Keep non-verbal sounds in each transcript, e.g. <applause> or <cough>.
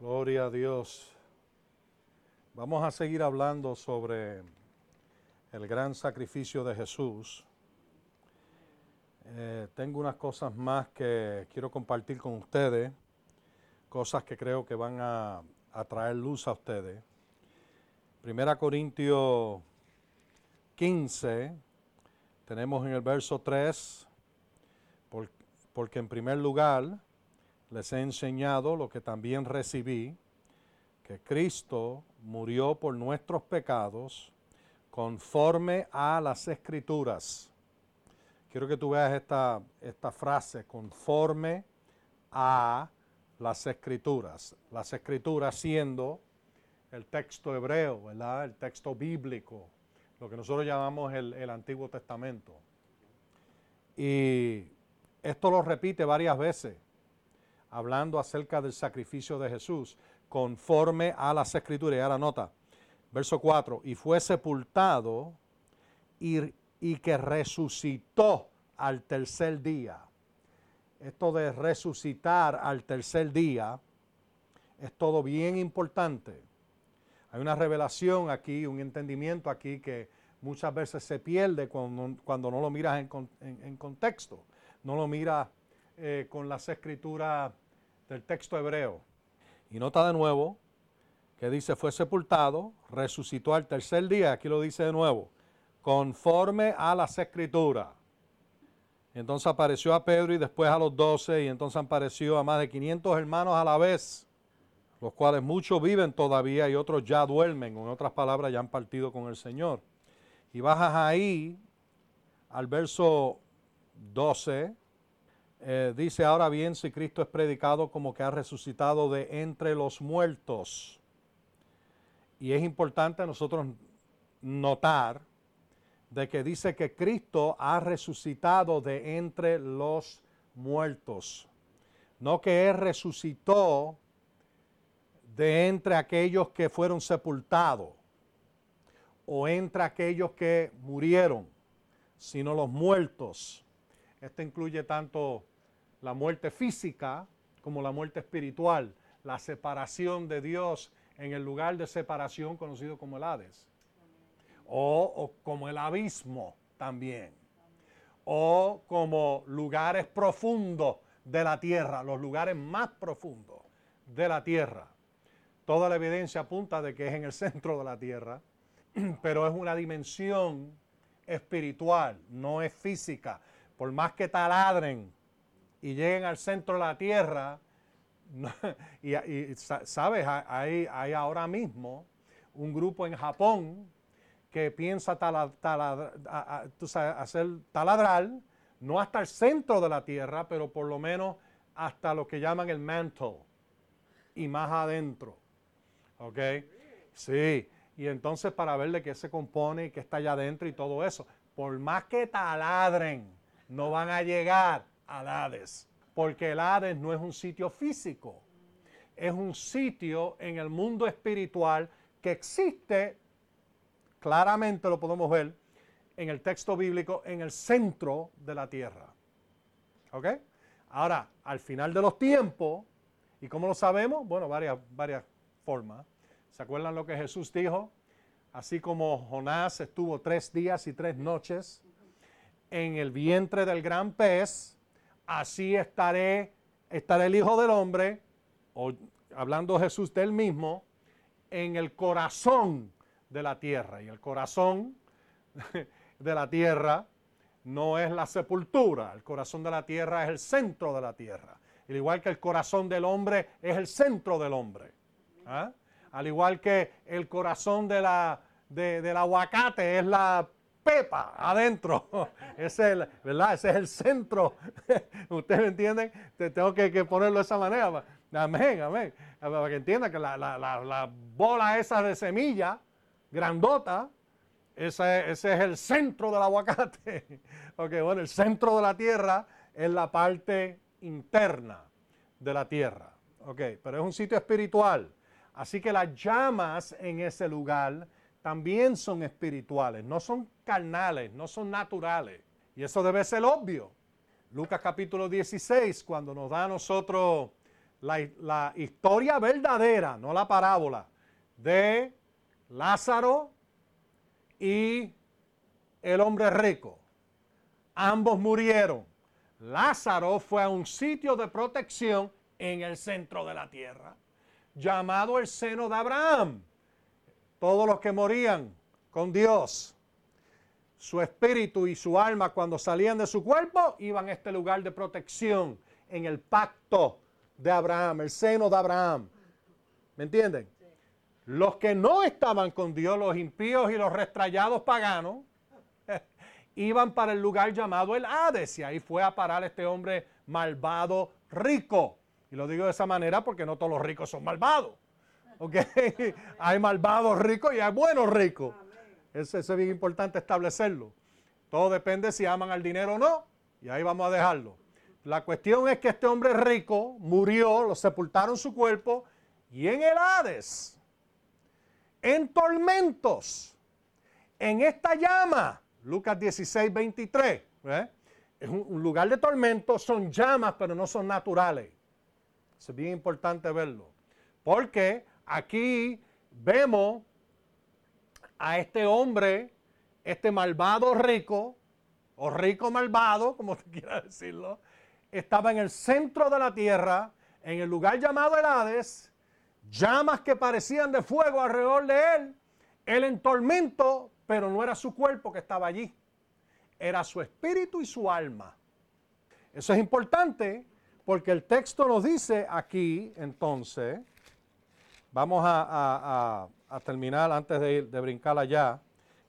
Gloria a Dios. Vamos a seguir hablando sobre el gran sacrificio de Jesús. Eh, tengo unas cosas más que quiero compartir con ustedes, cosas que creo que van a, a traer luz a ustedes. Primera Corintios 15, tenemos en el verso 3, porque en primer lugar, les he enseñado lo que también recibí, que Cristo murió por nuestros pecados conforme a las escrituras. Quiero que tú veas esta, esta frase, conforme a las escrituras. Las escrituras siendo el texto hebreo, ¿verdad? El texto bíblico, lo que nosotros llamamos el, el Antiguo Testamento. Y esto lo repite varias veces hablando acerca del sacrificio de Jesús, conforme a las escrituras. Y ahora nota, verso 4, y fue sepultado y, que resucitó al tercer día. Esto de resucitar al tercer día es todo bien importante. Hay una revelación aquí, un entendimiento aquí que muchas veces se pierde cuando, no lo miras en, en contexto, no lo miras eh, con las escrituras del texto hebreo. Y nota de nuevo que dice, fue sepultado, resucitó al tercer día, aquí lo dice de nuevo, conforme a las escrituras. Entonces apareció a Pedro y después a los doce, y entonces apareció a más de 500 hermanos a la vez, los cuales muchos viven todavía y otros ya duermen, en otras palabras, ya han partido con el Señor. Y bajas ahí al verso 12, eh, dice ahora bien, si Cristo es predicado como que ha resucitado de entre los muertos. Y es importante nosotros notar de que dice que Cristo ha resucitado de entre los muertos. No que Él resucitó de entre aquellos que fueron sepultados o entre aquellos que murieron, sino los muertos. Esto incluye tanto la muerte física como la muerte espiritual, la separación de Dios en el lugar de separación conocido como el Hades, o, como el abismo también, o como lugares profundos de la tierra, los lugares más profundos de la tierra. Toda la evidencia apunta de que es en el centro de la tierra, <clears throat> pero es una dimensión espiritual, no es física. Por más que taladren y lleguen al centro de la tierra, <laughs> y, sabes, hay, hay, ahora mismo un grupo en Japón que piensa hacer taladrar, no hasta el centro de la tierra, pero por lo menos hasta lo que llaman el mantle y más adentro. ¿Ok? Sí. Y entonces para ver de qué se compone y qué está allá adentro y todo eso. Por más que taladren, no van a llegar al Hades, porque el Hades no es un sitio físico, es un sitio en el mundo espiritual que existe, claramente lo podemos ver en el texto bíblico, en el centro de la tierra. ¿Ok? Ahora, al final de los tiempos, ¿y cómo lo sabemos? Bueno, varias, varias formas. ¿Se acuerdan lo que Jesús dijo? Así como Jonás estuvo tres días y tres noches en el vientre del gran pez, así estaré, estará el Hijo del Hombre, hablando Jesús del mismo, en el corazón de la tierra. Y el corazón <laughs> de la tierra no es la sepultura, el corazón de la tierra es el centro de la tierra. Al igual que el corazón del hombre es el centro del hombre. ¿ah? Al igual que el corazón de la, del aguacate es la pepa adentro. <laughs> Ese es el, centro. <laughs> ¿Ustedes me entienden? Te tengo que, ponerlo de esa manera. Amén, amén. Para que entiendan que la, bola esa de semilla, grandota, ese, ese, es el centro del aguacate. <laughs> ok, bueno, el centro de la tierra es la parte interna de la tierra. Ok, pero es un sitio espiritual. Así que las llamas en ese lugar también son espirituales, no son carnales, no son naturales. Y eso debe ser obvio. Lucas capítulo 16, cuando nos da a nosotros la, historia verdadera, no la parábola, de Lázaro y el hombre rico. Ambos murieron. Lázaro fue a un sitio de protección en el centro de la tierra, llamado el seno de Abraham. Todos los que morían con Dios, su espíritu y su alma cuando salían de su cuerpo, iban a este lugar de protección en el pacto de Abraham, el seno de Abraham. ¿Me entienden? Los que no estaban con Dios, los impíos y los restrayados paganos, <laughs> iban para el lugar llamado el Hades y ahí fue a parar este hombre malvado rico. Y lo digo de esa manera porque no todos los ricos son malvados. ¿Ok? <laughs> hay malvados ricos y hay buenos ricos. Eso, eso es bien importante establecerlo. Todo depende si aman al dinero o no. Y ahí vamos a dejarlo. La cuestión es que este hombre rico murió, lo sepultaron su cuerpo y en el Hades, en tormentos, en esta llama, Lucas 16, 23, ¿eh? es un, lugar de tormentos, son llamas, pero no son naturales. Es bien importante verlo. Porque aquí vemos a este hombre, este malvado rico, o rico malvado, <laughs> como te quiera decirlo, estaba en el centro de la tierra, en el lugar llamado el Hades, llamas que parecían de fuego alrededor de él, él en tormento, pero no era su cuerpo que estaba allí, era su espíritu y su alma. Eso es importante porque el texto nos dice aquí, entonces, vamos a, terminar antes de, de brincar allá,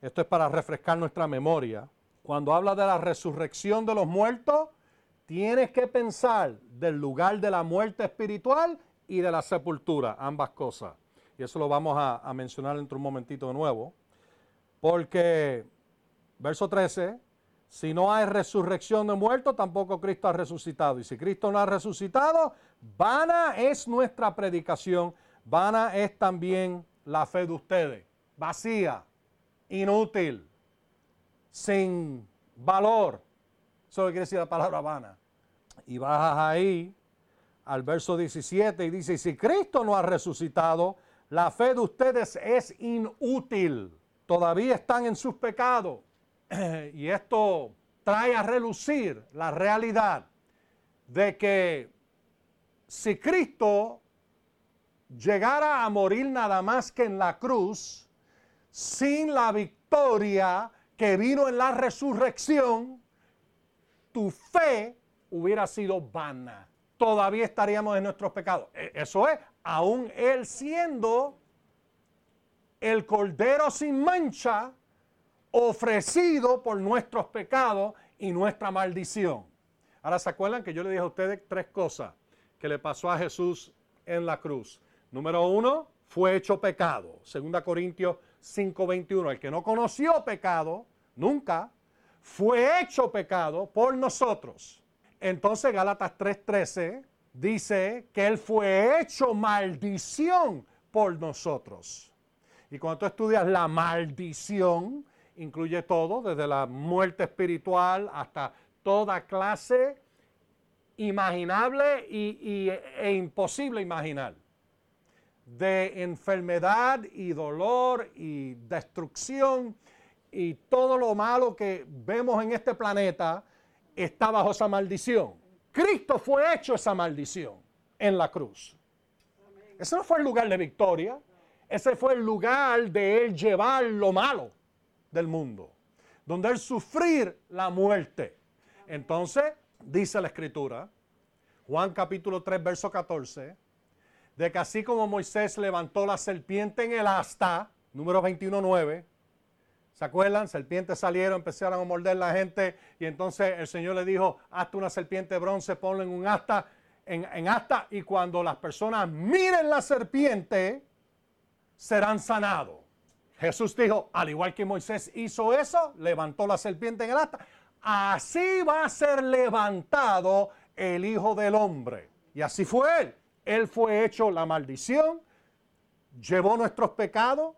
esto es para refrescar nuestra memoria, cuando habla de la resurrección de los muertos, tienes que pensar del lugar de la muerte espiritual y de la sepultura, ambas cosas. Y eso lo vamos a, mencionar dentro de un momentito de nuevo. Porque, verso 13, si no hay resurrección de muertos, tampoco Cristo ha resucitado. Y si Cristo no ha resucitado, vana es nuestra predicación, vana es también la fe de ustedes. Vacía, inútil, sin valor. Eso quiere decir la palabra vana. Y bajas ahí al verso 17 y dice, si Cristo no ha resucitado, la fe de ustedes es inútil. Todavía están en sus pecados. <clears throat> y esto trae a relucir la realidad de que si Cristo llegara a morir nada más que en la cruz, sin la victoria que vino en la resurrección, tu fe hubiera sido vana. Todavía estaríamos en nuestros pecados. E, eso es, aún Él siendo el Cordero sin mancha, ofrecido por nuestros pecados y nuestra maldición. Ahora se acuerdan que yo le dije a ustedes tres cosas que le pasó a Jesús en la cruz. Número uno, fue hecho pecado. Segunda Corintios 5:21. El que no conoció pecado, nunca, fue hecho pecado por nosotros. Entonces Gálatas 3:13 dice que Él fue hecho maldición por nosotros. Y cuando tú estudias la maldición, incluye todo, desde la muerte espiritual hasta toda clase imaginable y, e imposible imaginar de enfermedad y dolor y destrucción y todo lo malo que vemos en este planeta está bajo esa maldición. Cristo fue hecho esa maldición en la cruz. Ese no fue el lugar de victoria, ese fue el lugar de él llevar lo malo del mundo, donde él sufrir la muerte. Entonces, dice la escritura, Juan capítulo 3, verso 14, de que así como Moisés levantó la serpiente en el asta, número 21.9, ¿se acuerdan? Serpientes salieron, empezaron a morder la gente y entonces el Señor le dijo, hazte una serpiente de bronce, ponlo en un asta, en, asta y cuando las personas miren la serpiente, serán sanados. Jesús dijo, al igual que Moisés hizo eso, levantó la serpiente en el asta, así va a ser levantado el Hijo del Hombre. Y así fue él. Él fue hecho la maldición, llevó nuestros pecados.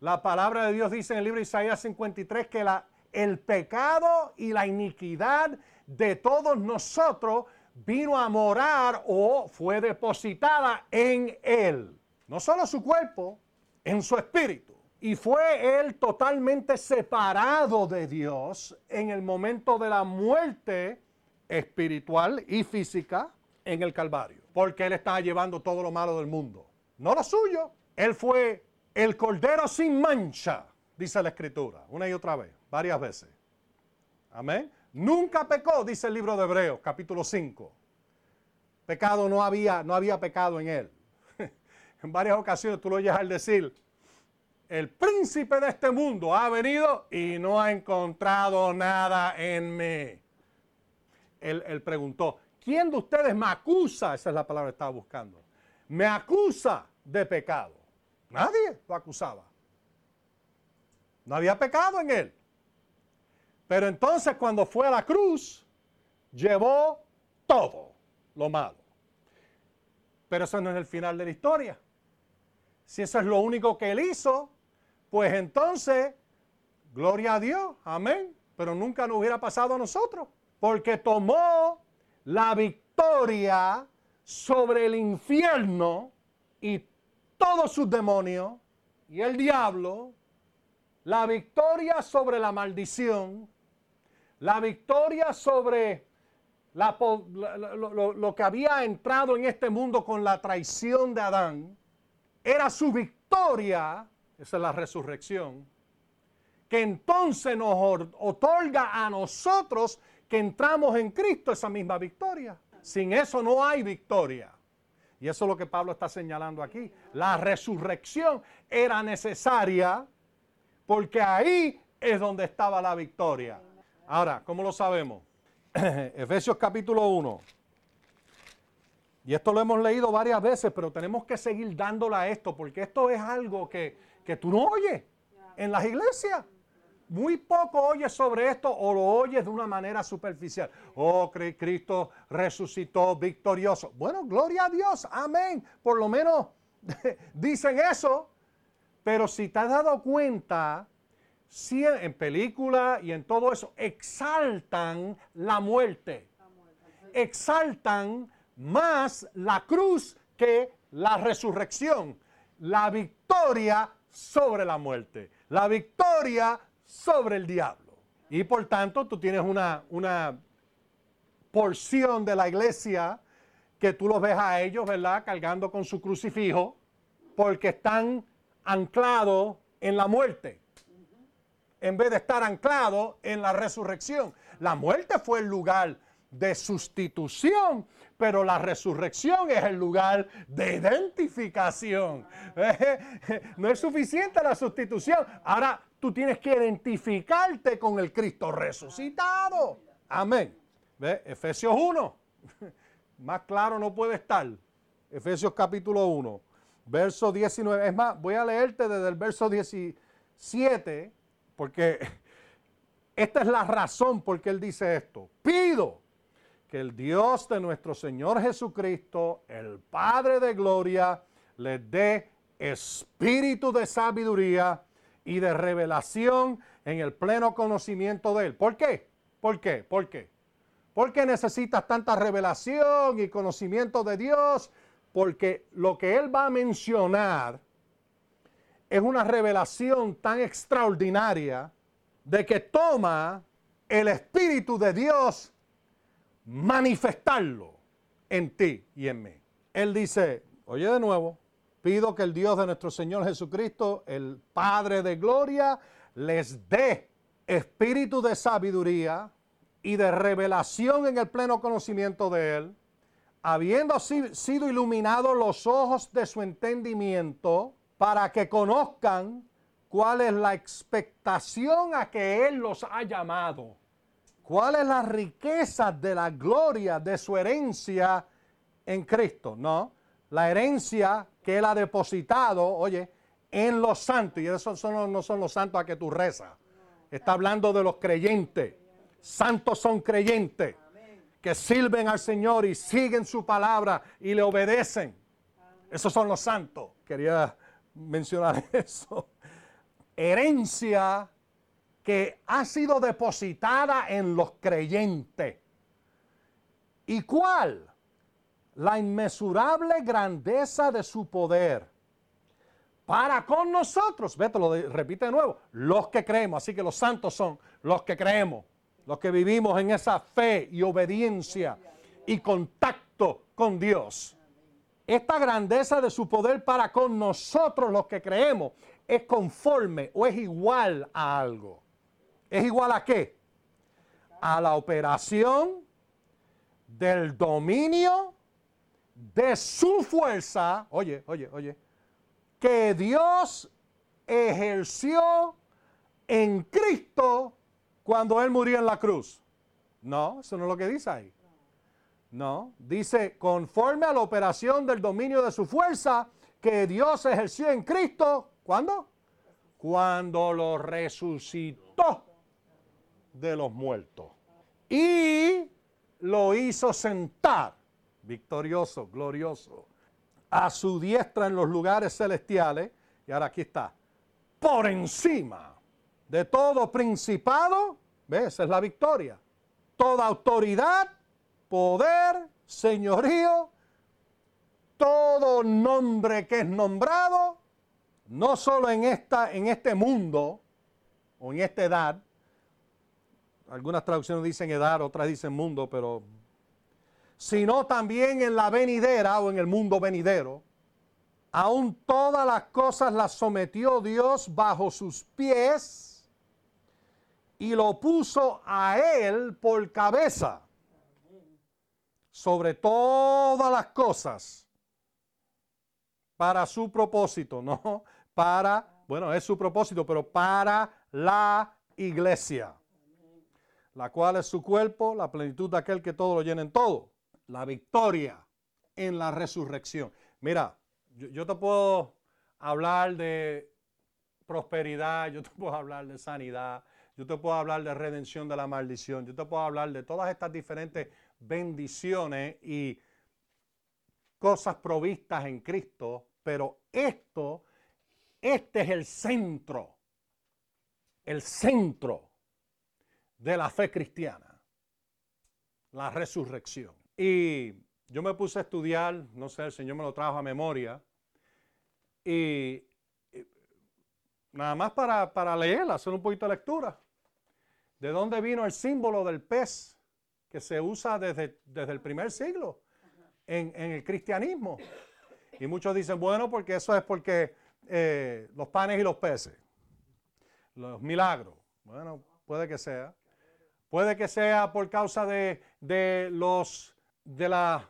La palabra de Dios dice en el libro de Isaías 53 que el pecado y la iniquidad de todos nosotros vino a morar o fue depositada en él. No solo su cuerpo, en su espíritu. Y fue él totalmente separado de Dios en el momento de la muerte espiritual y física en el Calvario. Porque él estaba llevando todo lo malo del mundo. No lo suyo. Él fue el cordero sin mancha, dice la escritura, una y otra vez, varias veces. Amén. Nunca pecó, dice el libro de Hebreos, capítulo 5. Pecado no había, no había pecado en él. <laughs> en varias ocasiones tú lo oyes al decir, el príncipe de este mundo ha venido y no ha encontrado nada en mí. Él, preguntó, ¿quién de ustedes me acusa? Esa es la palabra que estaba buscando. Me acusa de pecado. Nadie lo acusaba. No había pecado en él. Pero entonces cuando fue a la cruz, llevó todo lo malo. Pero eso no es el final de la historia. Si eso es lo único que él hizo, pues entonces, gloria a Dios, amén. Pero nunca nos hubiera pasado a nosotros, porque tomó la victoria sobre el infierno y todos sus demonios y el diablo, la victoria sobre la maldición, la victoria sobre lo, lo, que había entrado en este mundo con la traición de Adán, era su victoria esa es la resurrección, que entonces nos otorga a nosotros que entramos en Cristo esa misma victoria. Sin eso no hay victoria. Y eso es lo que Pablo está señalando aquí. La resurrección era necesaria porque ahí es donde estaba la victoria. Ahora, ¿cómo lo sabemos? <clears throat> Efesios capítulo 1. Y esto lo hemos leído varias veces, pero tenemos que seguir dándole a esto porque esto es algo que que tú no oyes en las iglesias. Muy poco oyes sobre esto o lo oyes de una manera superficial. Oh, Cristo resucitó victorioso. Bueno, gloria a Dios, amén. Por lo menos <laughs> dicen eso. Pero si te has dado cuenta, en película y en todo eso exaltan la muerte. Exaltan más la cruz que la resurrección. La victoria sobre la muerte, la victoria sobre el diablo. Y por tanto tú tienes una, una porción de la iglesia que tú los ves a ellos, ¿verdad? Cargando con su crucifijo, porque están anclados en la muerte, en vez de estar anclados en la resurrección. La muerte fue el lugar de sustitución, pero la resurrección es el lugar de identificación. <laughs> No es suficiente la sustitución. Ahora tú tienes que identificarte con el Cristo resucitado. Amén. ¿Ve? Efesios 1. <laughs> Más claro no puede estar. Efesios capítulo 1, verso 19. Es más, voy a leerte desde el verso 17, porque <laughs> esta es la razón por qué él dice esto. Pido que el Dios de nuestro Señor Jesucristo, el Padre de Gloria, les dé espíritu de sabiduría y de revelación en el pleno conocimiento de Él. ¿Por qué? ¿Por qué? ¿Por qué? ¿Por qué necesitas tanta revelación y conocimiento de Dios? Porque lo que Él va a mencionar es una revelación tan extraordinaria de que toma el Espíritu de Dios manifestarlo en ti y en mí. Él dice, oye de nuevo, pido que el Dios de nuestro Señor Jesucristo, el Padre de Gloria, les dé espíritu de sabiduría y de revelación en el pleno conocimiento de Él, habiendo sido iluminados los ojos de su entendimiento, para que conozcan cuál es la expectación a que Él los ha llamado ¿Cuál es la riqueza de la gloria de su herencia en Cristo? No, la herencia que Él ha depositado, oye, en los santos. Y esos no son los santos a que tú rezas. Está hablando de los creyentes. Santos son creyentes que sirven al Señor y siguen su palabra y le obedecen. Esos son los santos. Quería mencionar <laughs> eso. Herencia que ha sido depositada en los creyentes. ¿Y cuál? La inmesurable grandeza de su poder para con nosotros. Vete, lo repite de nuevo. Los que creemos. Así que los santos son los que creemos. Los que vivimos en esa fe y obediencia y contacto con Dios. Esta grandeza de su poder para con nosotros los que creemos es conforme o es igual a algo. ¿Es igual a qué? A la operación del dominio de su fuerza. Oye, oye, oye que Dios ejerció en Cristo cuando Él murió en la cruz. No, eso no es lo que dice ahí. No, dice, conforme a la operación del dominio de su fuerza que Dios ejerció en Cristo, ¿cuándo? Cuando lo resucitó de los muertos. Y lo hizo sentar, victorioso, glorioso, a su diestra en los lugares celestiales. Y ahora aquí está. Por encima de todo principado, ¿ves? Esa es la victoria. Toda autoridad, poder, señorío, todo nombre que es nombrado, no solo en, esta, en este mundo o en esta edad, algunas traducciones dicen edad, otras dicen mundo, pero sino también en la venidera o en el mundo venidero. Aún todas las cosas las sometió Dios bajo sus pies y lo puso a él por cabeza sobre todas las cosas para su propósito, no <laughs> para, bueno, es su propósito, pero para la iglesia, la cual es su cuerpo, la plenitud de aquel que todo lo llena en todo la victoria en la resurrección. Mira, yo, te puedo hablar de prosperidad, yo te puedo hablar de sanidad, yo te puedo hablar de redención de la maldición, yo te puedo hablar de todas estas diferentes bendiciones y cosas provistas en Cristo, pero esto, este es el centro, el centro de la fe cristiana, la resurrección. Y yo me puse a estudiar, no sé, el Señor me lo trajo a memoria, y, nada más para, para leer, hacer un poquito de lectura. ¿De dónde vino el símbolo del pez que se usa desde, desde el primer siglo en, el cristianismo? Y muchos dicen, bueno, porque eso es porque eh, los panes y los peces, los milagros. Bueno, puede que sea. Puede que sea por causa de, de los de la,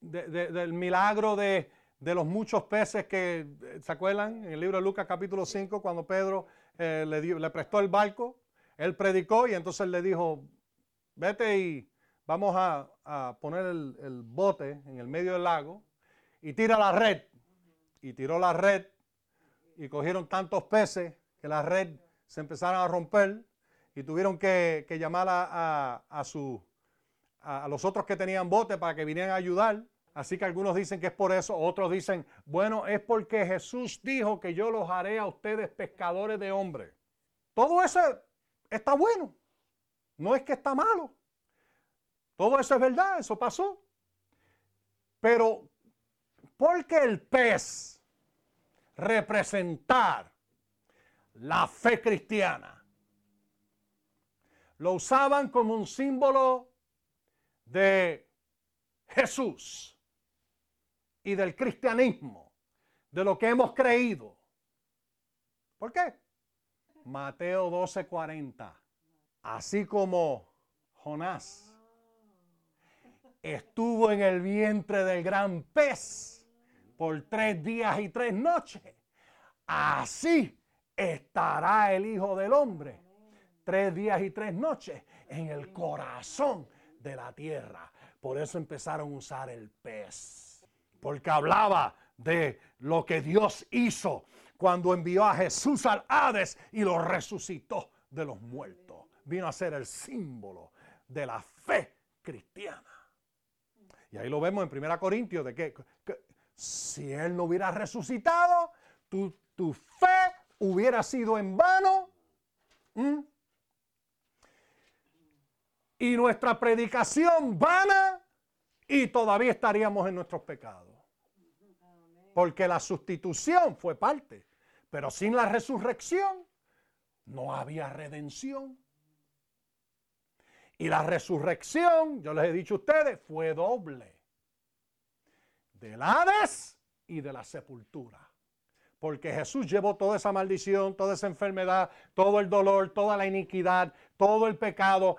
del milagro de, los muchos peces que, ¿se acuerdan? En el libro de Lucas capítulo 5, cuando Pedro eh, le, le prestó el barco, él predicó y entonces le dijo, vete y vamos a, poner el, el, bote en el medio del lago y tira la red. Y tiró la red y cogieron tantos peces que la red se empezaron a romper y tuvieron que, llamar a, a, su, a los otros que tenían bote para que vinieran a ayudar. Así que algunos dicen que es por eso, otros dicen, bueno, es porque Jesús dijo que yo los haré a ustedes pescadores de hombres. Todo eso está bueno, no es que está malo. Todo eso es verdad, eso pasó. Pero, ¿por qué el pez representar la fe cristiana? Lo usaban como un símbolo de Jesús y del cristianismo, de lo que hemos creído. ¿Por qué? Mateo 12:40. Así como Jonás estuvo en el vientre del gran pez por tres días y tres noches, así estará el Hijo del Hombre tres días y tres noches en el corazón de la tierra. Por eso empezaron a usar el pez. Porque hablaba de lo que Dios hizo cuando envió a Jesús al Hades y lo resucitó de los muertos. Vino a ser el símbolo de la fe cristiana. Y ahí lo vemos en 1 Corintios de que, si Él no hubiera resucitado, tu, tu fe hubiera sido en vano. Y nuestra predicación vana y todavía estaríamos en nuestros pecados. Porque la sustitución fue parte, pero sin la resurrección no había redención. Y la resurrección, yo les he dicho a ustedes, fue doble. Del Hades y de la sepultura. Porque Jesús llevó toda esa maldición, toda esa enfermedad, todo el dolor, toda la iniquidad, todo el pecado.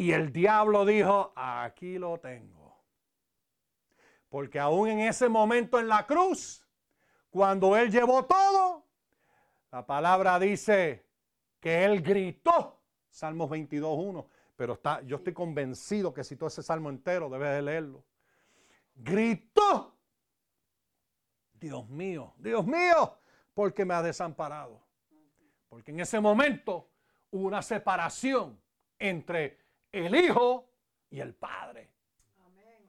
Y el diablo dijo, aquí lo tengo. Porque aún en ese momento en la cruz, cuando él llevó todo, la palabra dice que él gritó, Salmos 22.1, pero está, yo estoy convencido que si todo ese salmo entero debes de leerlo. Gritó, Dios mío, Dios mío, porque me ha desamparado. Porque en ese momento hubo una separación entre el Hijo y el Padre.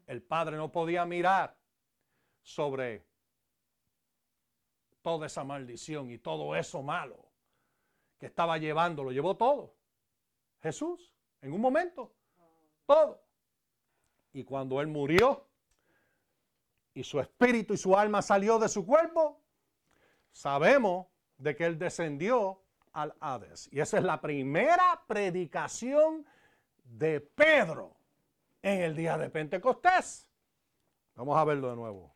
El Padre no podía mirar sobre toda esa maldición y todo eso malo que estaba llevando. Lo llevó todo. Jesús, en un momento. Todo. Y cuando Él murió y su espíritu y su alma salió de su cuerpo, sabemos de que Él descendió al Hades. Y esa es la primera predicación de Pedro en el día de Pentecostés. Vamos a verlo de nuevo.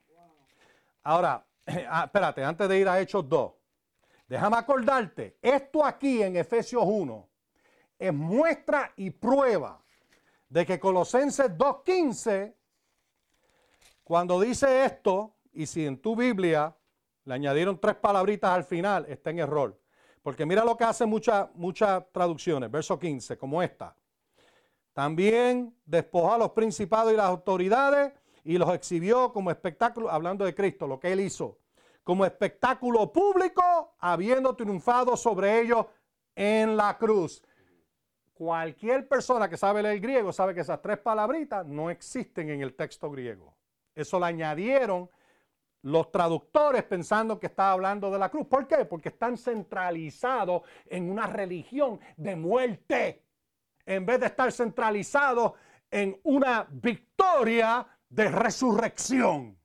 Ahora, <clears throat> ah, espérate, antes de ir a Hechos 2, déjame acordarte, esto aquí en Efesios 1 es muestra y prueba de que Colosenses 2.15, cuando dice esto, y si en tu Biblia le añadieron tres palabritas al final, está en error. Porque mira lo que hacen muchas muchas traducciones, verso 15, como esta. También despojó a los principados y las autoridades y los exhibió como espectáculo, hablando de Cristo, lo que él hizo, como espectáculo público, habiendo triunfado sobre ellos en la cruz. Cualquier persona que sabe leer griego sabe que esas tres palabritas no existen en el texto griego. Eso lo añadieron los traductores pensando que estaba hablando de la cruz. ¿Por qué? Porque están centralizados en una religión de muerte en vez de estar centralizado en una victoria de resurrección,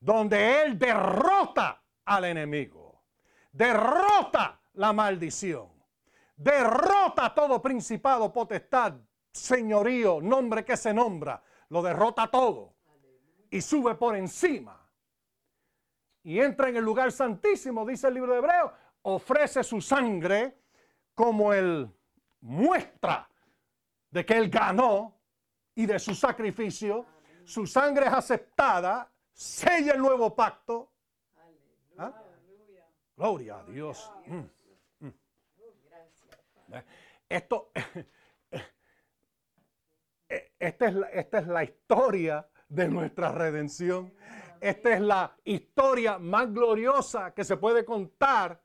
donde Él derrota al enemigo, derrota la maldición, derrota todo principado, potestad, señorío, nombre que se nombra, lo derrota todo y sube por encima. Y entra en el lugar santísimo, dice el libro de Hebreo, ofrece su sangre como el muestra de que Él ganó y de su sacrificio. Su sangre es aceptada, sella el nuevo pacto. ¿Ah? Gloria a Dios. Mm, mm. Esto, <laughs> esta es, esta es la historia de nuestra redención. Esta es la historia más gloriosa que se puede contar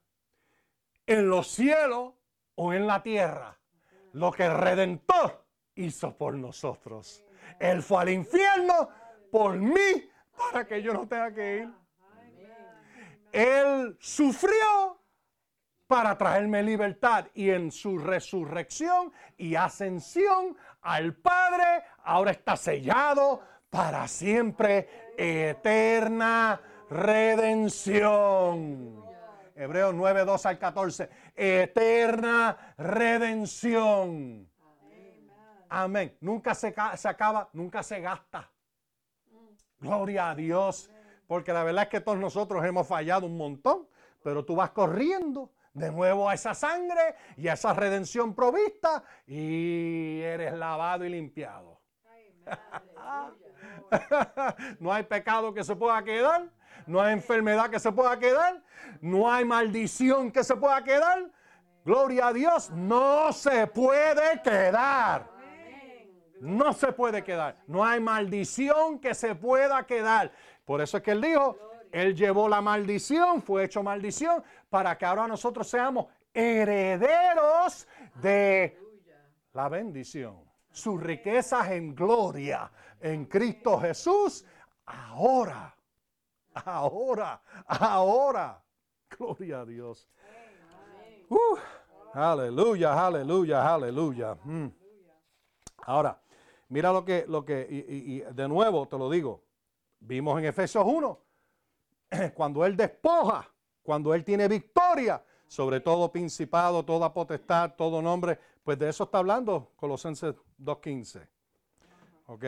en los cielos o en la tierra lo que el Redentor hizo por nosotros. Él fue al infierno por mí para que yo no tenga que ir. Él sufrió para traerme libertad y en su resurrección y ascensión al Padre ahora está sellado para siempre eterna redención. Hebreos 9, 2 al 14. Eterna redención. Amén. Nunca se, se, acaba, nunca se gasta. Gloria a Dios. Porque la verdad es que todos nosotros hemos fallado un montón. Pero tú vas corriendo de nuevo a esa sangre y a esa redención provista y eres lavado y limpiado. <laughs> no hay pecado que se pueda quedar no hay enfermedad que se pueda quedar, no hay maldición que se pueda quedar. Gloria a Dios, no se puede quedar. No se puede quedar. No hay maldición que se pueda quedar. Por eso es que él dijo, él llevó la maldición, fue hecho maldición, para que ahora nosotros seamos herederos de la bendición. Sus riquezas en gloria en Cristo Jesús, ahora ahora, ahora. Gloria a Dios. Uh, aleluya, aleluya, aleluya. Mm. Ahora, Mira lo que, lo que y, de nuevo te lo digo, vimos en Efesios 1, <clears throat> cuando Él despoja, cuando Él tiene victoria sobre todo principado, toda potestad, todo nombre, pues de eso está hablando Colosenses 2.15. ¿Ok?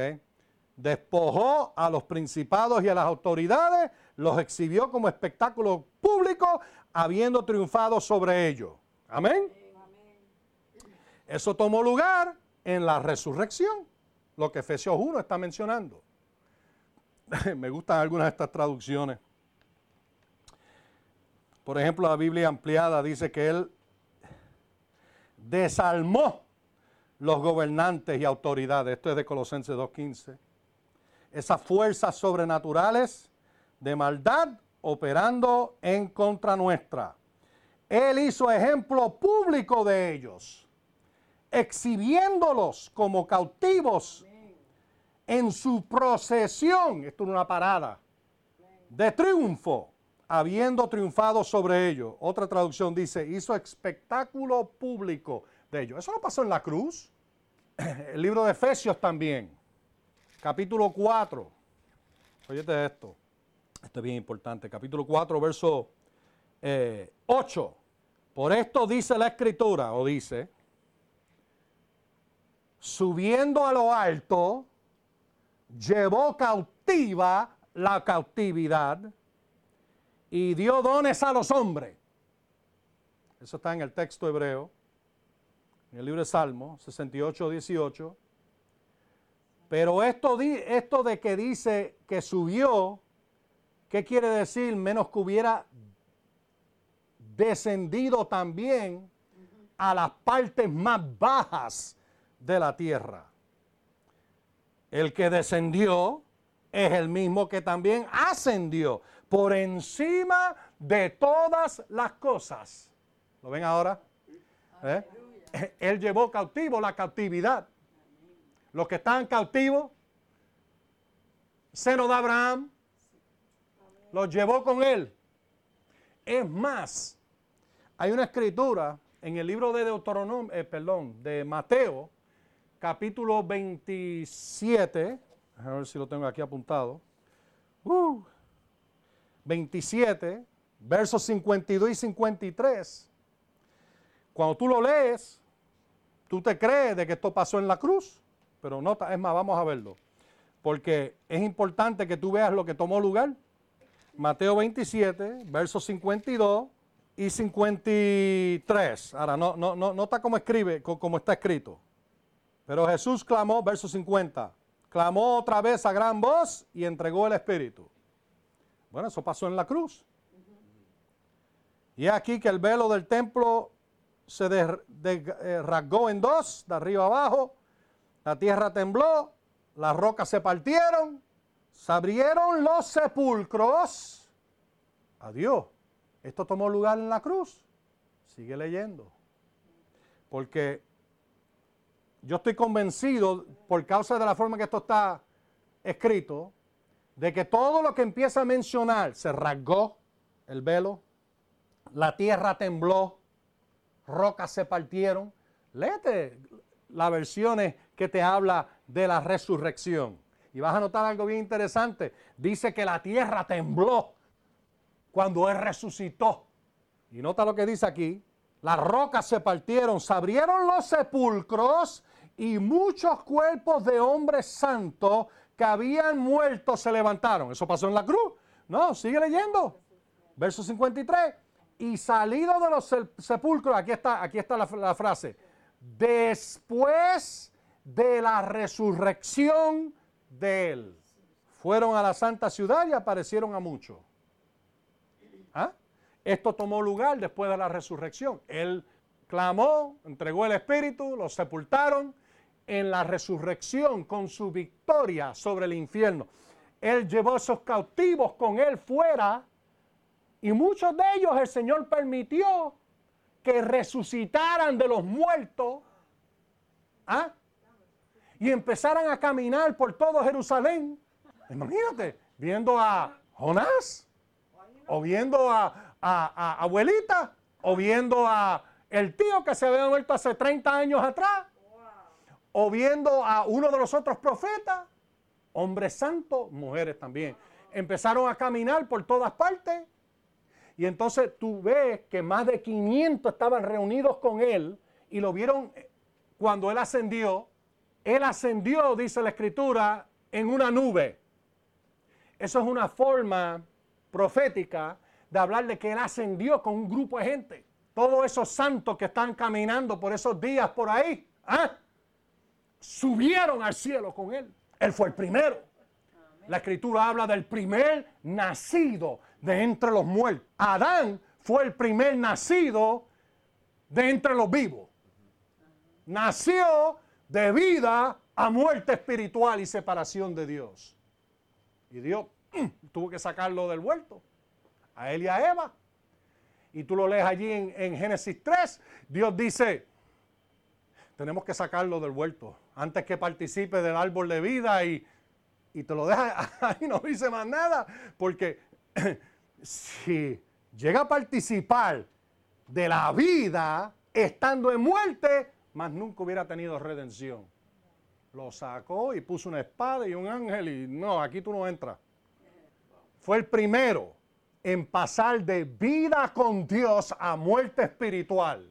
Despojó a los principados y a las autoridades, los exhibió como espectáculo público, habiendo triunfado sobre ellos. Amén. Eso tomó lugar en la resurrección, lo que Efesios 1 está mencionando. <laughs> Me gustan algunas de estas traducciones. Por ejemplo, la Biblia ampliada dice que Él desalmó los gobernantes y autoridades. Esto es de Colosenses 2.15. Esas fuerzas sobrenaturales de maldad operando en contra nuestra. Él hizo ejemplo público de ellos exhibiéndolos como cautivos en su procesión, esto es una parada, de triunfo, habiendo triunfado sobre ellos. Otra traducción dice, hizo espectáculo público de ellos. Eso no pasó en la cruz. <clears throat> El libro de Efesios también, capítulo 4. Óyete esto, esto es bien importante, capítulo 4, verso 8. Eh, Por esto dice la escritura, o dice, subiendo a lo alto, llevó cautiva la cautividad y dio dones a los hombres. Eso está en el texto hebreo, en el libro de Salmo 68, 18. Pero esto, esto de que dice que subió, ¿qué quiere decir? Menos que hubiera descendido también a las partes más bajas de la tierra. El que descendió es el mismo que también ascendió por encima de todas las cosas. ¿Lo ven ahora? ¿Eh? Él llevó cautivo la cautividad. Los que están cautivos, seno de Abraham, los llevó con él. Es más, hay una escritura en el libro de Deuteronomio, eh, perdón, de Mateo, capítulo 27, a ver si lo tengo aquí apuntado. 27, uh, versos 52 y 53. Cuando tú lo lees, tú te crees de que esto pasó en la cruz, pero no, es más, vamos a verlo. Porque es importante que tú veas lo que tomó lugar. Mateo 27, versos 52 y 53. Ahora, no, no, no, nota cómo escribe, cómo está escrito. Pero Jesús clamó, verso 50, clamó otra vez a gran voz y entregó el Espíritu. Bueno, eso pasó en la cruz. Y aquí que el velo del templo se eh, rasgó en dos, de arriba abajo, la tierra tembló, las rocas se partieron, se abrieron los sepulcros. Adiós. Esto tomó lugar en la cruz. Sigue leyendo. Porque yo estoy convencido, por causa de la forma que esto está escrito, de que todo lo que empieza a mencionar se rasgó el velo, la tierra tembló, rocas se partieron. Léete las versiones que te habla de la resurrección. Y vas a notar algo bien interesante. Dice que la tierra tembló cuando Él resucitó. Y nota lo que dice aquí. Las rocas se partieron, se abrieron los sepulcros y muchos cuerpos de hombres santos que habían muerto se levantaron. Eso pasó en la cruz. No, sigue leyendo. Verso 53. Y salido de los sepulcros, aquí está, aquí está la, la frase, después de la resurrección de él. Fueron a la santa ciudad y aparecieron a muchos. ¿Ah? Esto tomó lugar después de la resurrección. Él clamó, entregó el Espíritu, los sepultaron en la resurrección con su victoria sobre el infierno. Él llevó a esos cautivos con él fuera y muchos de ellos el Señor permitió que resucitaran de los muertos ¿ah? Y empezaran a caminar por todo Jerusalén. Imagínate, viendo a Jonás, o viendo a, a, abuelita, o viendo a el tío que se había muerto hace 30 años atrás o viendo a uno de los otros profetas, hombres santos, mujeres también, empezaron a caminar por todas partes. Y entonces tú ves que más de 500 estaban reunidos con él y lo vieron cuando él ascendió. Él ascendió, dice la escritura, en una nube. Eso es una forma profética de hablar de que él ascendió con un grupo de gente. Todos esos santos que están caminando por esos días por ahí, ¿ah? subieron al cielo con él. Él fue el primero. La escritura habla del primer nacido de entre los muertos. Adán fue el primer nacido de entre los vivos. Nació de vida a muerte espiritual y separación de Dios. Y Dios mm, tuvo que sacarlo del vuelto, a él y a Eva. Y tú lo lees allí en, en Génesis 3, Dios dice, tenemos que sacarlo del vuelto antes que participe del árbol de vida y, y te lo deja <laughs> ahí, no dice más nada, porque <clears throat> si llega a participar de la vida estando en muerte, más nunca hubiera tenido redención. Lo sacó y puso una espada y un ángel y no, aquí tú no entras. Fue el primero en pasar de vida con Dios a muerte espiritual.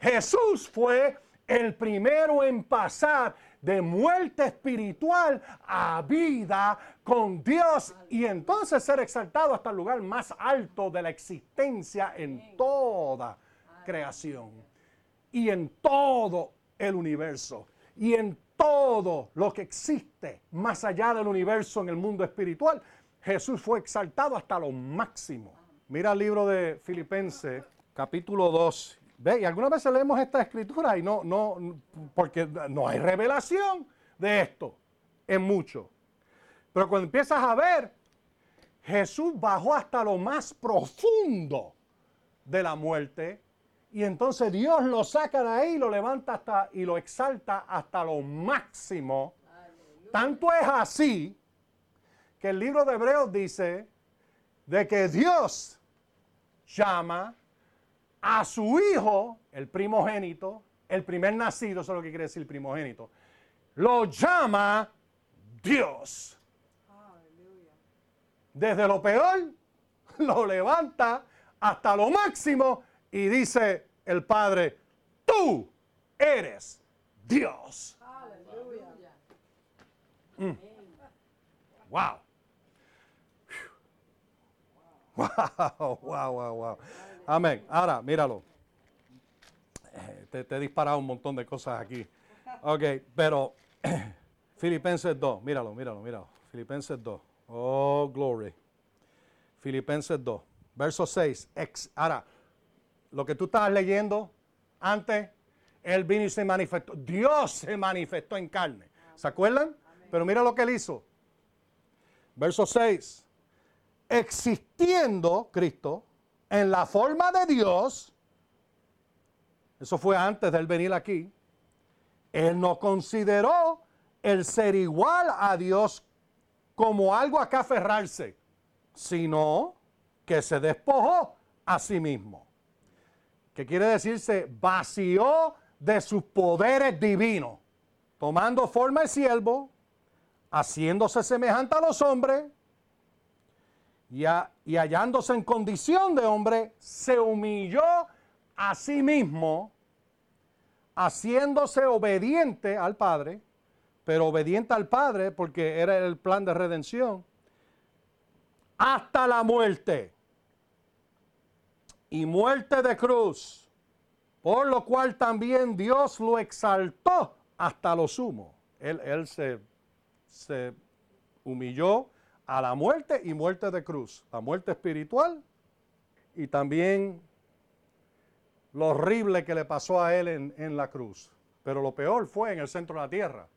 Jesús fue el primero en pasar de muerte espiritual a vida con Dios y entonces ser exaltado hasta el lugar más alto de la existencia en toda creación y en todo el universo y en todo lo que existe más allá del universo en el mundo espiritual. Jesús fue exaltado hasta lo máximo. Mira el libro de Filipenses, capítulo 2 ¿Ve? Y algunas veces leemos esta escritura y no, no, porque no hay revelación de esto en mucho. Pero cuando empiezas a ver, Jesús bajó hasta lo más profundo de la muerte y entonces Dios lo saca de ahí y lo levanta hasta y lo exalta hasta lo máximo. Tanto es así que el libro de Hebreos dice de que Dios llama a su hijo, el primogénito, el primer nacido, eso es lo que quiere decir primogénito, lo llama Dios. Desde lo peor, <laughs> lo levanta hasta lo máximo y dice el Padre, tú eres Dios. Mm. Wow. <laughs> Wow, wow, wow, wow. Amén. Ahora, míralo. Eh, te, he disparado un montón de cosas aquí. Ok, pero <clears throat> Filipenses 2, míralo, míralo, míralo. Filipenses 2. Oh, glory. Filipenses 2, verso 6. ahora, lo que tú estabas leyendo antes, Él vino y se manifestó. Dios se manifestó en carne. ¿Se acuerdan? Pero mira lo que Él hizo. Verso 6. Existiendo Cristo, en la forma de Dios, eso fue antes de él venir aquí, él no consideró el ser igual a Dios como algo a que aferrarse, sino que se despojó a sí mismo. Que quiere decirse, vació de sus poderes divinos, tomando forma de siervo, haciéndose semejante a los hombres, y, hallándose en condición de hombre, se humilló a sí mismo, haciéndose obediente al Padre, pero obediente al Padre porque era el plan de redención, hasta la muerte y muerte de cruz, por lo cual también Dios lo exaltó hasta lo sumo. Él, él se, se humilló a la muerte y muerte de cruz, la muerte espiritual y también lo horrible que le pasó a él en, la cruz. Pero lo peor fue en el centro de la tierra.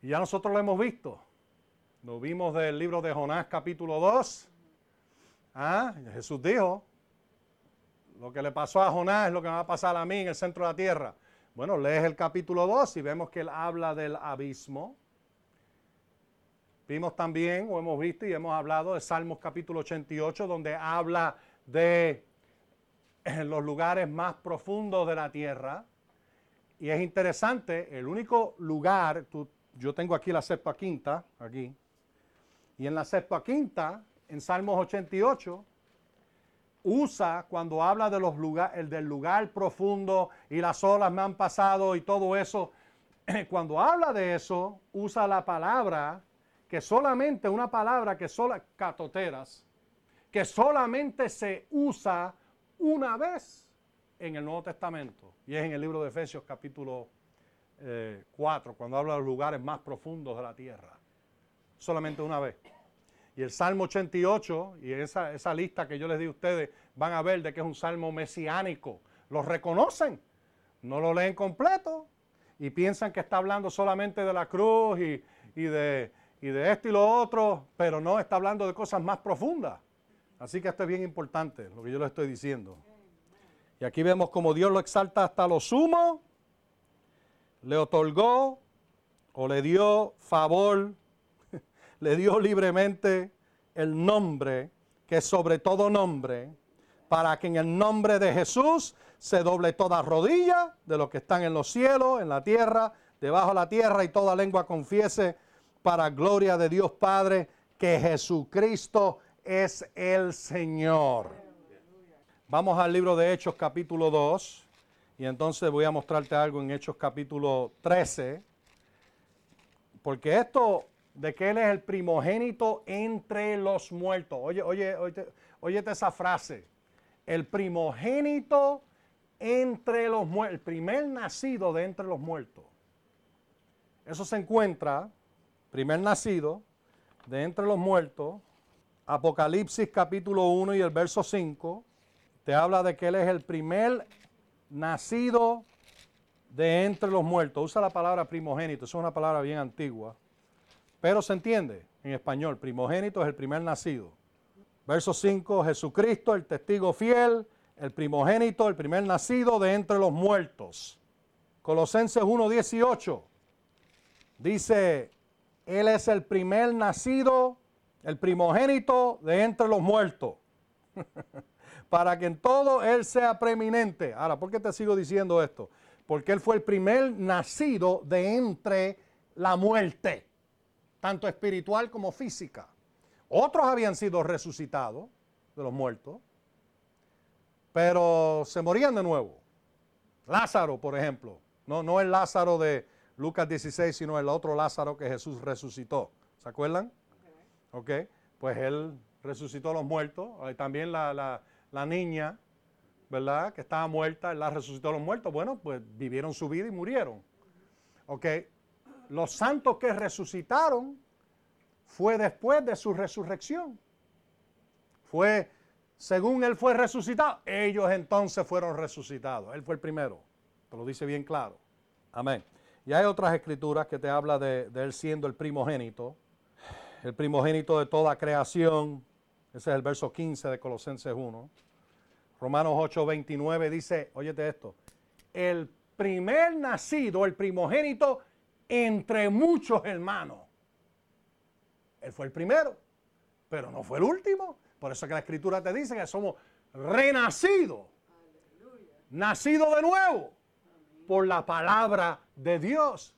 Y ya nosotros lo hemos visto. Lo vimos del libro de Jonás capítulo 2. Ah, Jesús dijo, lo que le pasó a Jonás es lo que me va a pasar a mí en el centro de la tierra. Bueno, lees el capítulo 2 y vemos que él habla del abismo, Vimos también, o hemos visto y hemos hablado de Salmos capítulo 88, donde habla de los lugares más profundos de la tierra. Y es interesante, el único lugar, yo tengo aquí la Quinta, aquí, y en la Quinta, en Salmos 88, usa cuando habla de los lugar, del lugar profundo y las olas me han pasado y todo eso, <clears throat> cuando habla de eso, usa la palabra que solamente una palabra que sola catoteras, que solamente se usa una vez en el Nuevo Testamento y es en el libro de Efesios capítulo 4, eh, cuando habla de los lugares más profundos de la tierra. Solamente una vez. Y el Salmo 88, y esa, esa lista que yo les di a ustedes, van a ver de que es un salmo mesiánico. Lo reconocen, no lo leen completo y piensan que está hablando solamente de la cruz y, de, y de esto y lo otro, pero no está hablando de cosas más profundas. Así que esto es bien importante, lo que yo le estoy diciendo. Y aquí vemos como Dios lo exalta hasta lo sumo, le otorgó o le dio favor le dio libremente el nombre que es sobre todo nombre, para que en el nombre de Jesús se doble toda rodilla de los que están en los cielos, en la tierra, debajo de la tierra, y toda lengua confiese para gloria de Dios Padre que Jesucristo es el Señor. Vamos al libro de Hechos capítulo 2 y entonces voy a mostrarte algo en Hechos capítulo 13, porque esto de que Él es el primogénito entre los muertos. Oye, oye, oye, oye esa frase. El primogénito entre los muertos, el primer nacido de entre los muertos. Eso se encuentra, primer nacido de entre los muertos, Apocalipsis capítulo 1 y el verso 5, te habla de que Él es el primer nacido de entre los muertos. Usa la palabra primogénito, es una palabra bien antigua. Pero se entiende en español, primogénito es el primer nacido. Verso 5, Jesucristo, el testigo fiel, el primogénito, el primer nacido de entre los muertos. Colosenses 1.18 dice, Él es el primer nacido, el primogénito de entre los muertos, <laughs> para que en todo Él sea preeminente. Ahora, ¿por qué te sigo diciendo esto? Porque Él fue el primer nacido de entre la muerte tanto espiritual como física. Otros habían sido resucitados de los muertos, pero se morían de nuevo. Lázaro, por ejemplo, no, no el Lázaro de Lucas 16, sino el otro Lázaro que Jesús resucitó. ¿Se acuerdan? Ok, pues él resucitó a los muertos. También la, la niña, ¿verdad? Que estaba muerta, él la resucitó a los muertos. Bueno, pues vivieron su vida y murieron. Ok, los santos que resucitaron fue después de su resurrección. Fue, según él fue resucitado, ellos entonces fueron resucitados. Él fue el primero. Te lo dice bien claro. Amén. Y hay otras escrituras que te habla de, él siendo el primogénito, el primogénito de toda creación. Ese es el verso 15 de Colosenses 1. Romanos 8, 29 dice, óyete esto, el primer nacido, el primogénito entre muchos hermanos. Él fue el primero, pero no fue el último. Por eso que la escritura te dice que somos renacidos, nacidos de nuevo por la palabra de Dios.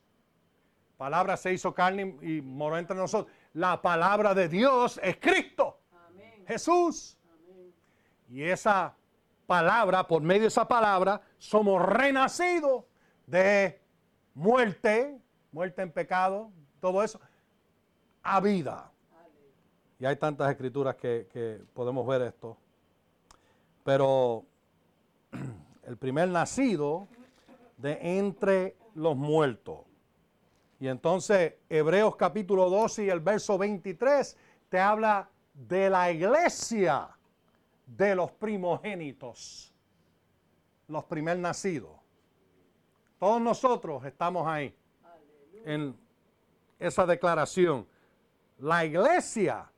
Palabra se hizo carne y moró entre nosotros. La palabra de Dios es Cristo, Jesús. Y esa palabra, por medio de esa palabra, somos renacidos de muerte, muerte en pecado, todo eso, a vida. Y hay tantas escrituras que, podemos ver esto. Pero <clears throat> el primer nacido de entre los muertos. Y entonces Hebreos capítulo 12 y el verso 23 te habla de la iglesia de los primogénitos, los primer nacidos. Todos nosotros estamos ahí en esa declaración. La iglesia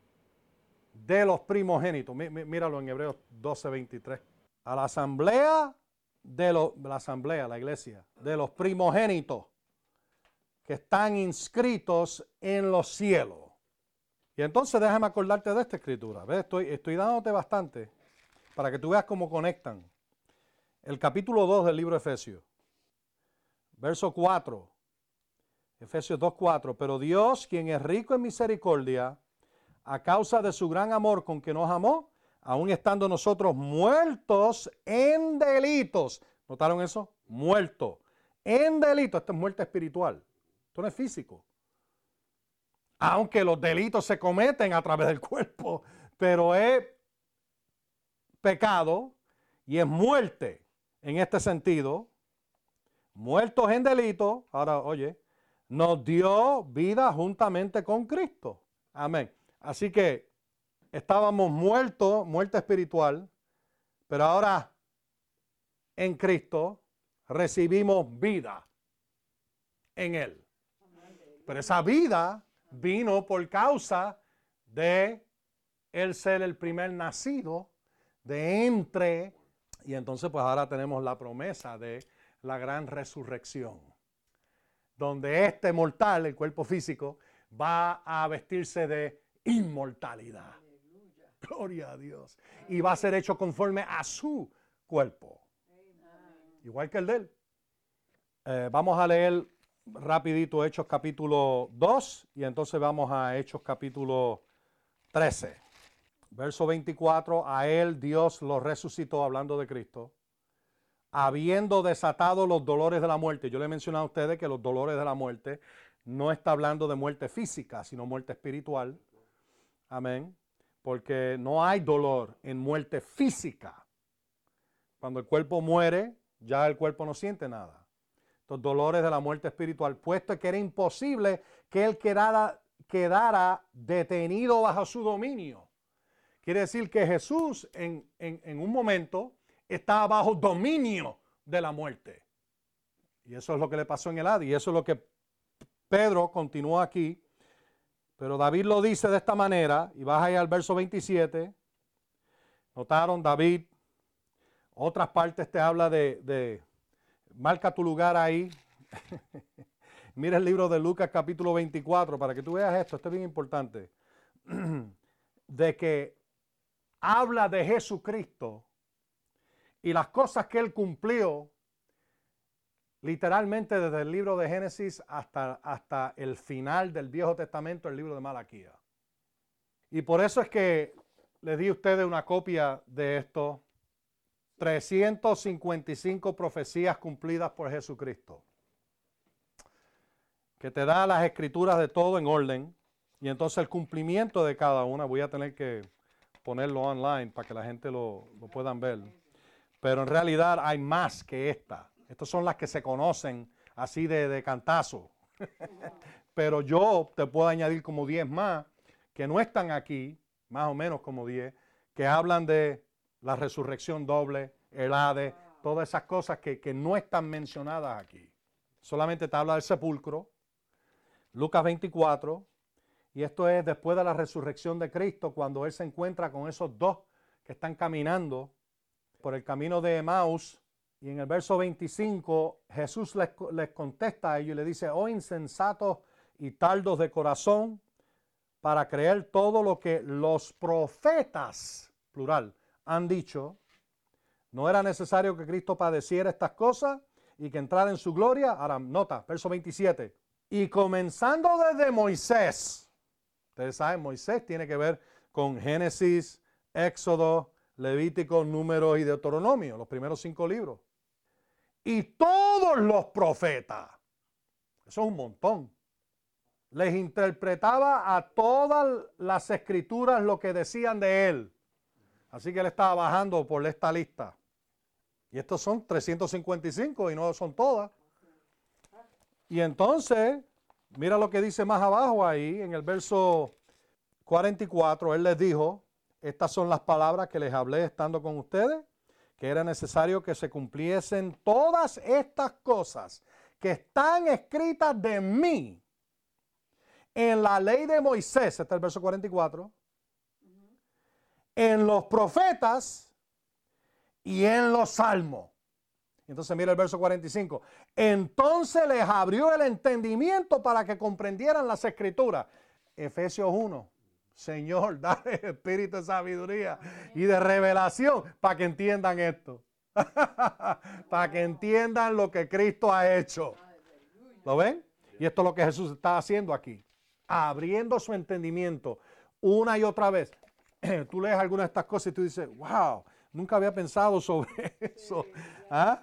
de los primogénitos. Míralo en Hebreos 12:23. A la asamblea de la asamblea, la iglesia, de los primogénitos que están inscritos en los cielos. Y entonces déjame acordarte de esta escritura. Estoy, estoy dándote bastante para que tú veas cómo conectan. El capítulo 2 del libro de Efesios Verso 4. Efesios 2.4. Pero Dios, quien es rico en misericordia, a causa de su gran amor con que nos amó, aun estando nosotros muertos en delitos. ¿Notaron eso? Muerto. En delitos. Esto es muerte espiritual. Esto no es físico. Aunque los delitos se cometen a través del cuerpo, pero es pecado y es muerte en este sentido. Muertos en delitos. Ahora, oye, nos dio vida juntamente con Cristo. Amén. Así que estábamos muertos, muerte espiritual, pero ahora en Cristo recibimos vida en Él. Pero esa vida vino por causa de el ser el primer nacido de entre, y entonces pues ahora tenemos la promesa de la gran resurrección, donde este mortal, el cuerpo físico, va a vestirse de inmortalidad. Gloria a Dios. Y va a ser hecho conforme a su cuerpo. Igual que el de él. Eh, vamos a leer rapidito Hechos capítulo 2 y entonces vamos a Hechos capítulo 13. Verso 24, a él Dios lo resucitó hablando de Cristo, habiendo desatado los dolores de la muerte. Yo le he mencionado a ustedes que los dolores de la muerte no está hablando de muerte física, sino muerte espiritual. Amén. Porque no hay dolor en muerte física. Cuando el cuerpo muere, ya el cuerpo no siente nada. Los dolores de la muerte espiritual, puesto que era imposible que él quedara, quedara detenido bajo su dominio. Quiere decir que Jesús en, en un momento estaba bajo dominio de la muerte. Y eso es lo que le pasó en el Hades. Y eso es lo que Pedro continúa aquí pero David lo dice de esta manera, y vas ahí al verso 27. Notaron, David, otras partes te habla de, marca tu lugar ahí. <laughs> Mira el libro de Lucas capítulo 24 para que tú veas esto, esto es bien importante. <clears throat> de que habla de Jesucristo y las cosas que él cumplió literalmente desde el libro de Génesis hasta, hasta el final del Viejo Testamento, el libro de Malaquía. Y por eso es que les di a ustedes una copia de esto. 355 profecías cumplidas por Jesucristo. Que te da las escrituras de todo en orden. Y entonces el cumplimiento de cada una, voy a tener que ponerlo online para que la gente lo, lo puedan ver. Pero en realidad hay más que esta. Estas son las que se conocen así de, cantazo. <laughs> Pero yo te puedo añadir como 10 más que no están aquí, más o menos como 10, que hablan de la resurrección doble, el Hades, todas esas cosas que, que no están mencionadas aquí. Solamente te habla del sepulcro, Lucas 24, y esto es después de la resurrección de Cristo, cuando Él se encuentra con esos dos que están caminando por el camino de Emmaus y en el verso 25 Jesús les, contesta a ellos y le dice, oh insensatos y tardos de corazón, para creer todo lo que los profetas, plural, han dicho, no era necesario que Cristo padeciera estas cosas y que entrara en su gloria. Ahora, nota, verso 27. Y comenzando desde Moisés, ustedes saben, Moisés tiene que ver con Génesis, Éxodo, Levítico, Números y Deuteronomio, los primeros cinco libros y todos los profetas. Eso es un montón. Les interpretaba a todas las escrituras lo que decían de él. Así que él estaba bajando por esta lista. Y estos son 355 y no son todas. Y entonces, mira lo que dice más abajo ahí, en el verso 44, él les dijo, estas son las palabras que les hablé estando con ustedes que era necesario que se cumpliesen todas estas cosas que están escritas de mí en la ley de Moisés, está el verso 44, en los profetas y en los salmos. Entonces mira el verso 45. Entonces les abrió el entendimiento para que comprendieran las escrituras. Efesios 1. Señor, <laughs> dale espíritu de sabiduría y de revelación para que entiendan esto. <laughs> para que entiendan lo que Cristo ha hecho. ¿Lo ven? Y esto es lo que Jesús está haciendo aquí. Abriendo su entendimiento una y otra vez. <clears throat> Tú lees algunas de estas cosas y tú dices, wow, nunca había pensado sobre <laughs> eso. ¿Ah?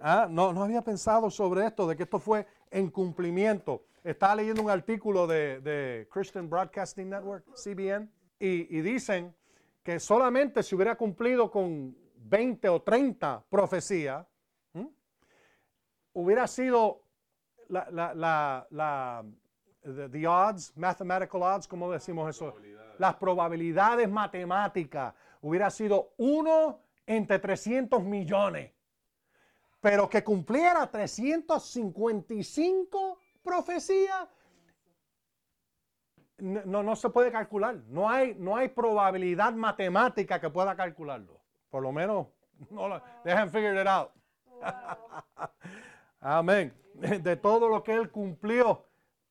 ¿Ah? No, no había pensado sobre esto, de que esto fue en cumplimiento. Estaba leyendo un artículo de, Christian Broadcasting Network, CBN, y, dicen que solamente se hubiera cumplido con 20 o 30 profecías, hubiera sido la, la, la, the, odds, mathematical odds, ¿cómo decimos eso? Las probabilidades matemáticas, hubiera sido uno entre 300 millones pero que cumpliera 355 profecías, no, no se puede calcular. No hay, no hay probabilidad matemática que pueda calcularlo. Por lo menos, no lo, it out. <laughs> Amén. De todo lo que él cumplió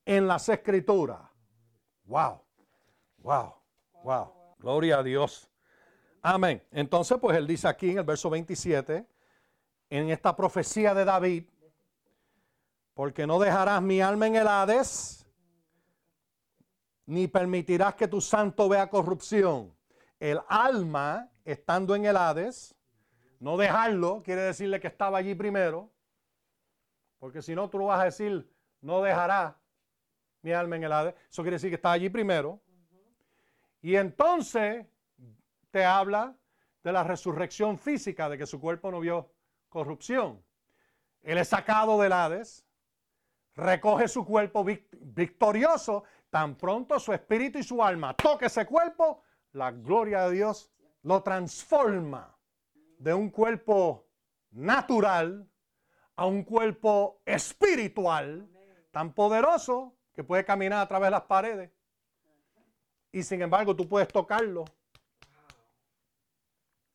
en las escrituras. Wow. Wow. Wow. Gloria a Dios. Amén. Entonces, pues él dice aquí en el verso 27 en esta profecía de David, porque no dejarás mi alma en el Hades, ni permitirás que tu santo vea corrupción. El alma, estando en el Hades, no dejarlo, quiere decirle que estaba allí primero, porque si no, tú lo vas a decir, no dejará mi alma en el Hades. Eso quiere decir que está allí primero. Y entonces te habla de la resurrección física, de que su cuerpo no vio corrupción. Él es sacado del Hades, recoge su cuerpo victorioso, tan pronto su espíritu y su alma toque ese cuerpo, la gloria de Dios lo transforma de un cuerpo natural a un cuerpo espiritual tan poderoso que puede caminar a través de las paredes. Y sin embargo tú puedes tocarlo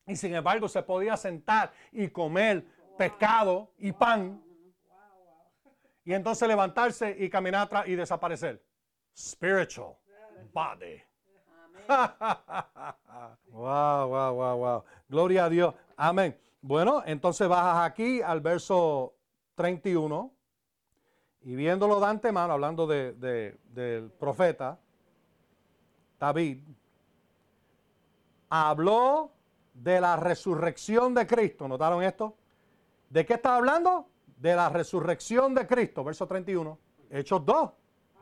y sin embargo se podía sentar y comer pescado y pan. Y entonces levantarse y caminar atrás y desaparecer. Spiritual body. <laughs> wow, wow, wow, wow. Gloria a Dios. Amén. Bueno, entonces bajas aquí al verso 31 y viéndolo de antemano, hablando del profeta David, habló de la resurrección de Cristo. ¿Notaron esto? ¿De qué está hablando? De la resurrección de Cristo, verso 31. Hechos 2,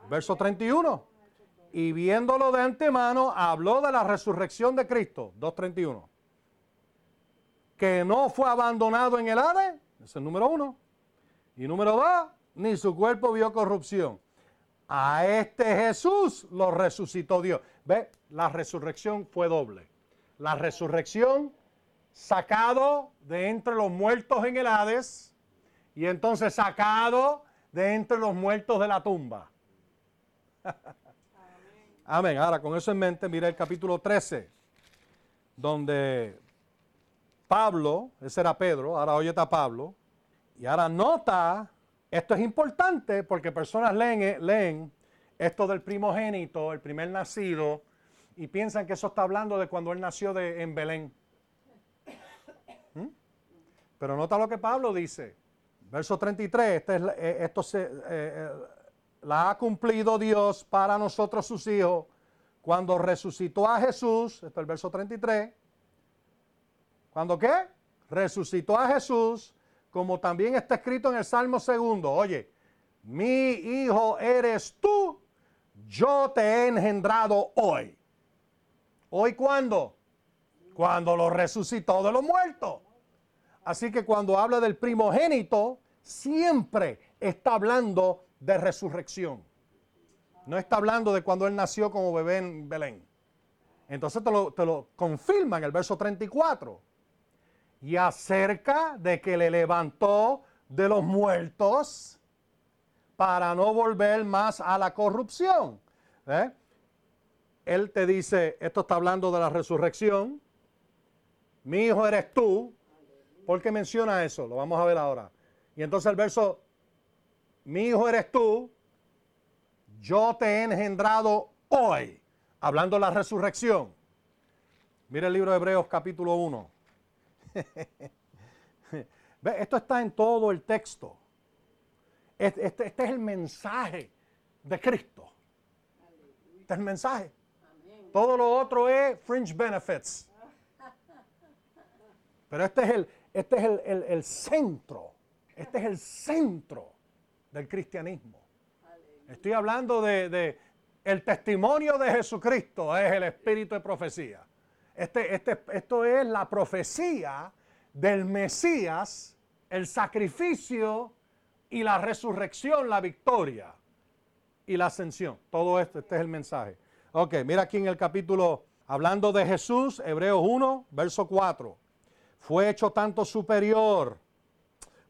verso 31. Y viéndolo de antemano, habló de la resurrección de Cristo, 2.31. Que no fue abandonado en el Hades, es el número uno. Y número dos, ni su cuerpo vio corrupción. A este Jesús lo resucitó Dios. ¿Ve? La resurrección fue doble la resurrección, sacado de entre los muertos en el Hades y entonces sacado de entre los muertos de la tumba. <laughs> Amén. Ahora, con eso en mente, mira el capítulo 13, donde Pablo, ese era Pedro, ahora oye a Pablo, y ahora nota, esto es importante porque personas leen, leen esto del primogénito, el primer nacido, y piensan que eso está hablando de cuando él nació de, en Belén. ¿Mm? Pero nota lo que Pablo dice. Verso 33, este eh, esto se, eh, eh, la ha cumplido Dios para nosotros sus hijos cuando resucitó a Jesús, esto es el verso 33. ¿Cuándo qué? Resucitó a Jesús, como también está escrito en el Salmo segundo. Oye, mi hijo eres tú, yo te he engendrado hoy. ¿Hoy cuándo? Cuando lo resucitó de los muertos. Así que cuando habla del primogénito, siempre está hablando de resurrección. No está hablando de cuando él nació como bebé en Belén. Entonces te lo, te lo confirma en el verso 34. Y acerca de que le levantó de los muertos para no volver más a la corrupción. ¿Eh? Él te dice, esto está hablando de la resurrección. Mi hijo eres tú. ¿Por qué menciona eso? Lo vamos a ver ahora. Y entonces el verso, mi hijo eres tú, yo te he engendrado hoy. Hablando de la resurrección. Mira el libro de Hebreos capítulo 1. <laughs> Esto está en todo el texto. Este, este, este es el mensaje de Cristo. Este es el mensaje. Todo lo otro es fringe benefits. Pero este es el, este es el, centro. Este es el centro del cristianismo. Estoy hablando de, de, el testimonio de Jesucristo es el espíritu de profecía. Este, este, esto es la profecía del Mesías, el sacrificio y la resurrección, la victoria y la ascensión. Todo esto, este es el mensaje. Ok, mira aquí en el capítulo, hablando de Jesús, Hebreos 1, verso 4. Fue hecho tanto superior.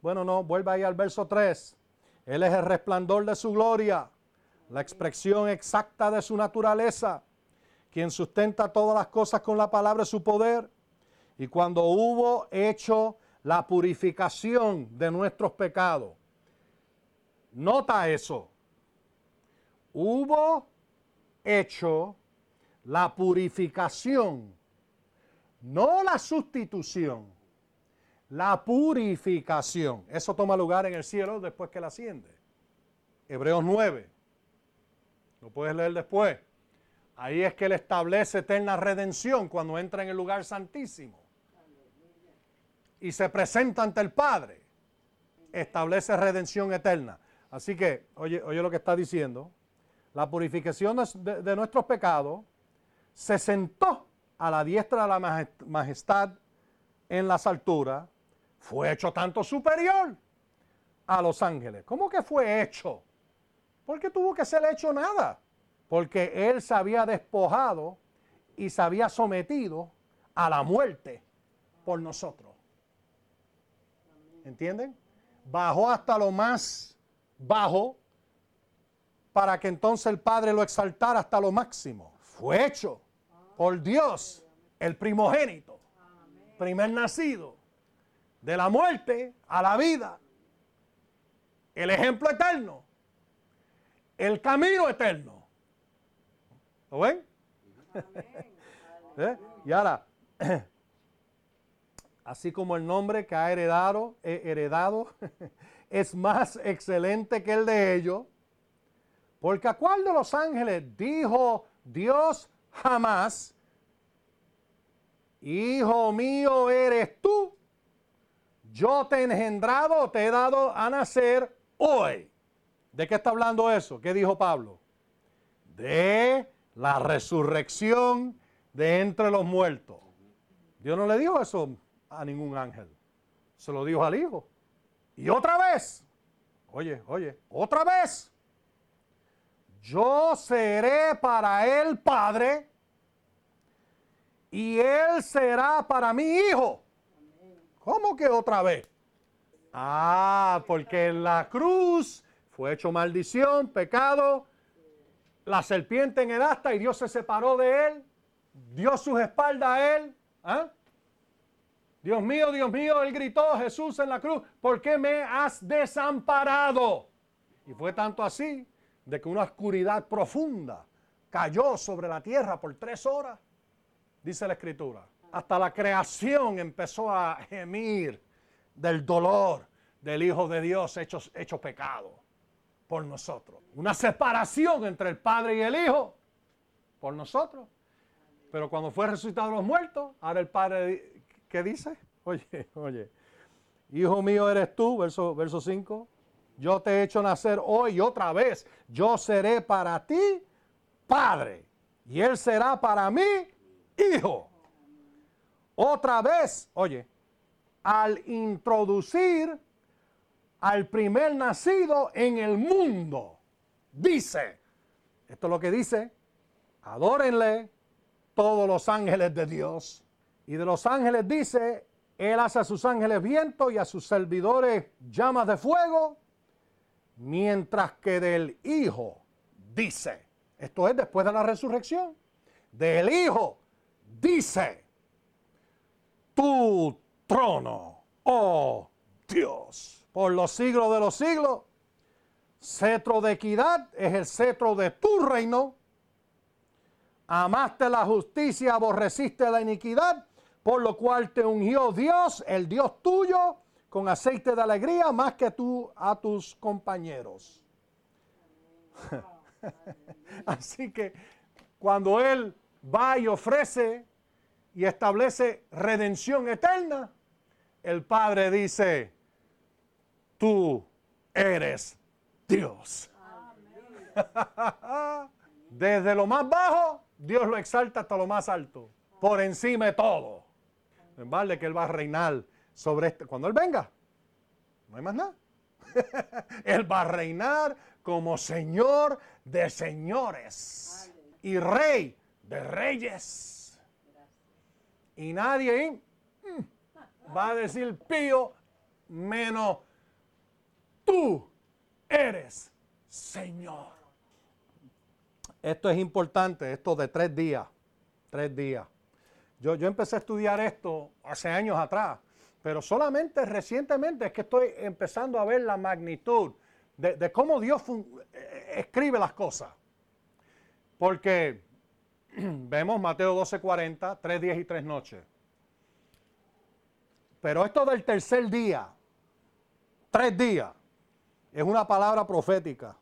Bueno, no, vuelva ahí al verso 3. Él es el resplandor de su gloria, la expresión exacta de su naturaleza, quien sustenta todas las cosas con la palabra de su poder. Y cuando hubo hecho la purificación de nuestros pecados, nota eso, hubo hecho la purificación, no la sustitución, la purificación. Eso toma lugar en el cielo después que la asciende. Hebreos 9. Lo puedes leer después. Ahí es que Él establece eterna redención cuando entra en el lugar santísimo. Y se presenta ante el Padre. Establece redención eterna. Así que, oye, oye lo que está diciendo la purificación de, nuestros pecados, se sentó a la diestra de la majestad en las alturas, fue hecho tanto superior a los ángeles. ¿Cómo que fue hecho? Porque tuvo que ser hecho nada. Porque él se había despojado y se había sometido a la muerte por nosotros. ¿Entienden? Bajó hasta lo más bajo para que entonces el Padre lo exaltara hasta lo máximo. Fue hecho por Dios, el primogénito, primer nacido, de la muerte a la vida, el ejemplo eterno, el camino eterno. ¿Lo ven? ¿Eh? Y ahora, <clears throat> así como el nombre que ha heredado, heredado <laughs> es más excelente que el de ellos, porque a cuál de los ángeles dijo Dios jamás, Hijo mío eres tú, yo te he engendrado, te he dado a nacer hoy. ¿De qué está hablando eso? ¿Qué dijo Pablo? De la resurrección de entre los muertos. Dios no le dijo eso a ningún ángel. Se lo dijo al Hijo. Y otra vez, oye, oye, otra vez, yo seré para él padre y él será para mi hijo. ¿Cómo que otra vez? Ah, porque en la cruz fue hecho maldición, pecado, la serpiente en el asta y Dios se separó de él, dio sus espaldas a él. ¿ah? Dios mío, Dios mío, él gritó Jesús en la cruz, ¿por qué me has desamparado? Y fue tanto así de que una oscuridad profunda cayó sobre la tierra por tres horas, dice la escritura. Hasta la creación empezó a gemir del dolor del Hijo de Dios hecho, pecado por nosotros. Una separación entre el Padre y el Hijo por nosotros. Pero cuando fue resucitado los muertos, ahora el Padre, ¿qué dice? Oye, oye, Hijo mío eres tú, verso, verso 5 yo te he hecho nacer hoy otra vez. Yo seré para ti padre y él será para mí hijo. Otra vez, oye, al introducir al primer nacido en el mundo, dice, esto es lo que dice, adórenle todos los ángeles de Dios. Y de los ángeles dice, Él hace a sus ángeles viento y a sus servidores llamas de fuego mientras que del Hijo dice, esto es después de la resurrección, del Hijo dice, tu trono, oh Dios, por los siglos de los siglos, cetro de equidad es el cetro de tu reino, amaste la justicia, aborreciste la iniquidad, por lo cual te ungió Dios, el Dios tuyo, con aceite de alegría más que tú a tus compañeros. <laughs> Así que cuando Él va y ofrece y establece redención eterna, el Padre dice, tú eres Dios. <laughs> Desde lo más bajo, Dios lo exalta hasta lo más alto, por encima de todo. Vale que Él va a reinar sobre este, cuando Él venga, no hay más nada. <laughs> él va a reinar como Señor de señores y Rey de reyes. Y nadie mm, va a decir pío menos tú eres Señor. Esto es importante, esto de tres días, tres días. Yo, yo empecé a estudiar esto hace años atrás, pero solamente recientemente es que estoy empezando a ver la magnitud de, cómo Dios eh, escribe las cosas. Porque <clears throat> vemos Mateo 12:40, tres días y tres noches. Pero esto del tercer día, tres días, es una palabra profética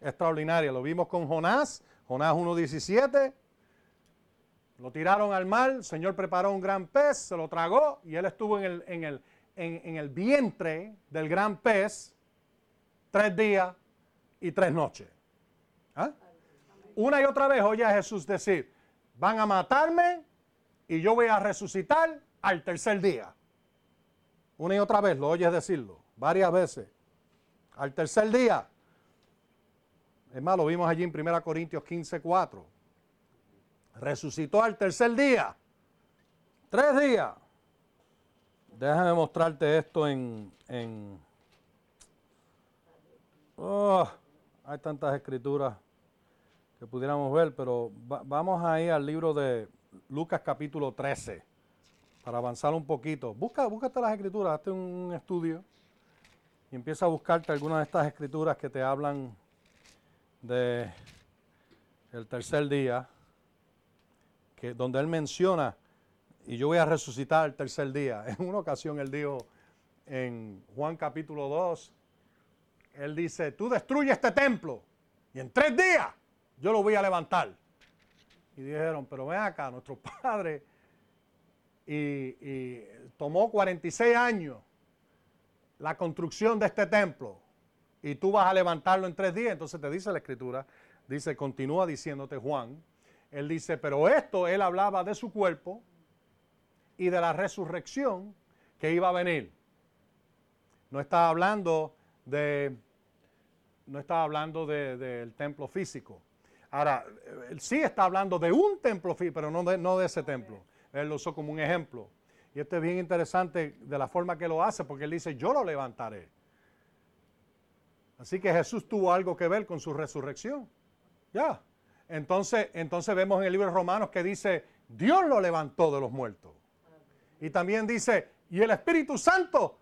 extraordinaria. Lo vimos con Jonás, Jonás 1.17. Lo tiraron al mar, el Señor preparó un gran pez, se lo tragó y él estuvo en el, en el, en, el vientre del gran pez tres días y tres noches. ¿Ah? Una y otra vez oye a Jesús decir, van a matarme y yo voy a resucitar al tercer día. Una y otra vez lo oyes decirlo, varias veces. Al tercer día. Es más, lo vimos allí en 1 Corintios 15, 4. Resucitó al tercer día. Tres días. Déjame mostrarte esto en... Oh, hay tantas escrituras que pudiéramos ver, pero vamos ahí al libro de Lucas capítulo 13 para avanzar un poquito. Busca, búscate las escrituras, hazte un estudio y empieza a buscarte algunas de estas escrituras que te hablan de el tercer día, donde él menciona, y yo voy a resucitar el tercer día. <laughs> En una ocasión él dijo en Juan capítulo 2, él dice, tú destruyes este templo y en tres días yo lo voy a levantar. Y dijeron, pero ven acá, nuestro <laughs> padre, y, y tomó 46 años la construcción de este templo y tú vas a levantarlo en tres días, entonces te dice la escritura, dice, continúa diciéndote Juan, él dice, pero esto él hablaba de su cuerpo y de la resurrección que iba a venir. No estaba hablando de, no estaba hablando del templo físico. Ahora, él sí está hablando de un templo físico, pero no de, no de ese templo. Él lo usó como un ejemplo. Y esto es bien interesante de la forma que lo hace, porque él dice, yo lo levantaré. Así que Jesús tuvo algo que ver con su resurrección. Ya. Entonces, entonces vemos en el libro de Romanos que dice, Dios lo levantó de los muertos. Y también dice, y el Espíritu Santo,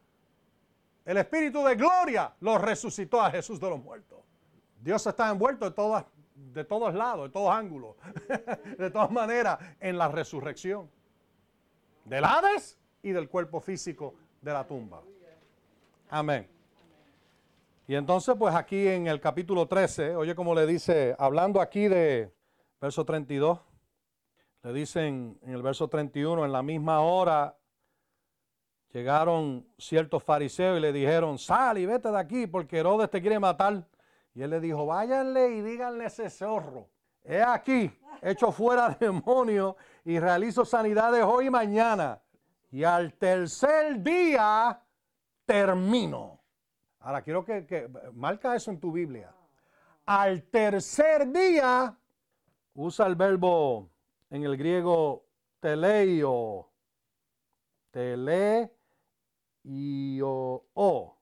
el Espíritu de gloria, lo resucitó a Jesús de los muertos. Dios está envuelto de, todas, de todos lados, de todos ángulos, <laughs> de todas maneras, en la resurrección del Hades y del cuerpo físico de la tumba. Amén. Y entonces, pues aquí en el capítulo 13, oye como le dice, hablando aquí de verso 32, le dicen en el verso 31, en la misma hora llegaron ciertos fariseos y le dijeron, sal y vete de aquí porque Herodes te quiere matar. Y él le dijo, váyanle y díganle ese zorro, he aquí, hecho fuera <laughs> demonio y realizo sanidades hoy y mañana. Y al tercer día termino. Ahora quiero que, marca eso en tu Biblia. Al tercer día usa el verbo en el griego teleio. Teleio. <laughs>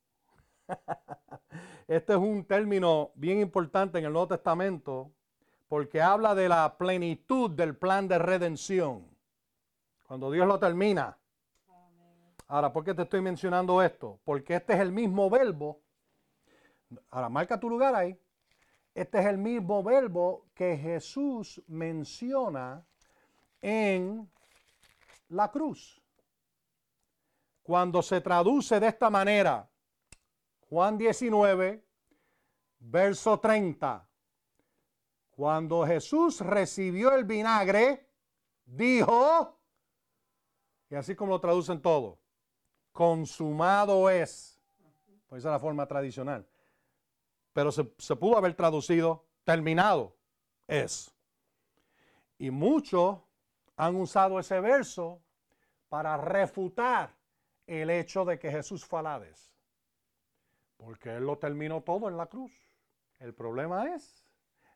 Este es un término bien importante en el Nuevo Testamento porque habla de la plenitud del plan de redención. Cuando Dios lo termina. Ahora, ¿por qué te estoy mencionando esto? Porque este es el mismo verbo. Ahora, marca tu lugar ahí. Este es el mismo verbo que Jesús menciona en la cruz. cuando se traduce de esta manera, Juan 19, verso 30, cuando Jesús recibió el vinagre, dijo, y así como lo traducen todo, consumado es. Pues esa es la forma tradicional. Pero se, se pudo haber traducido, terminado es. Y muchos han usado ese verso para refutar el hecho de que Jesús a Porque Él lo terminó todo en la cruz. El problema es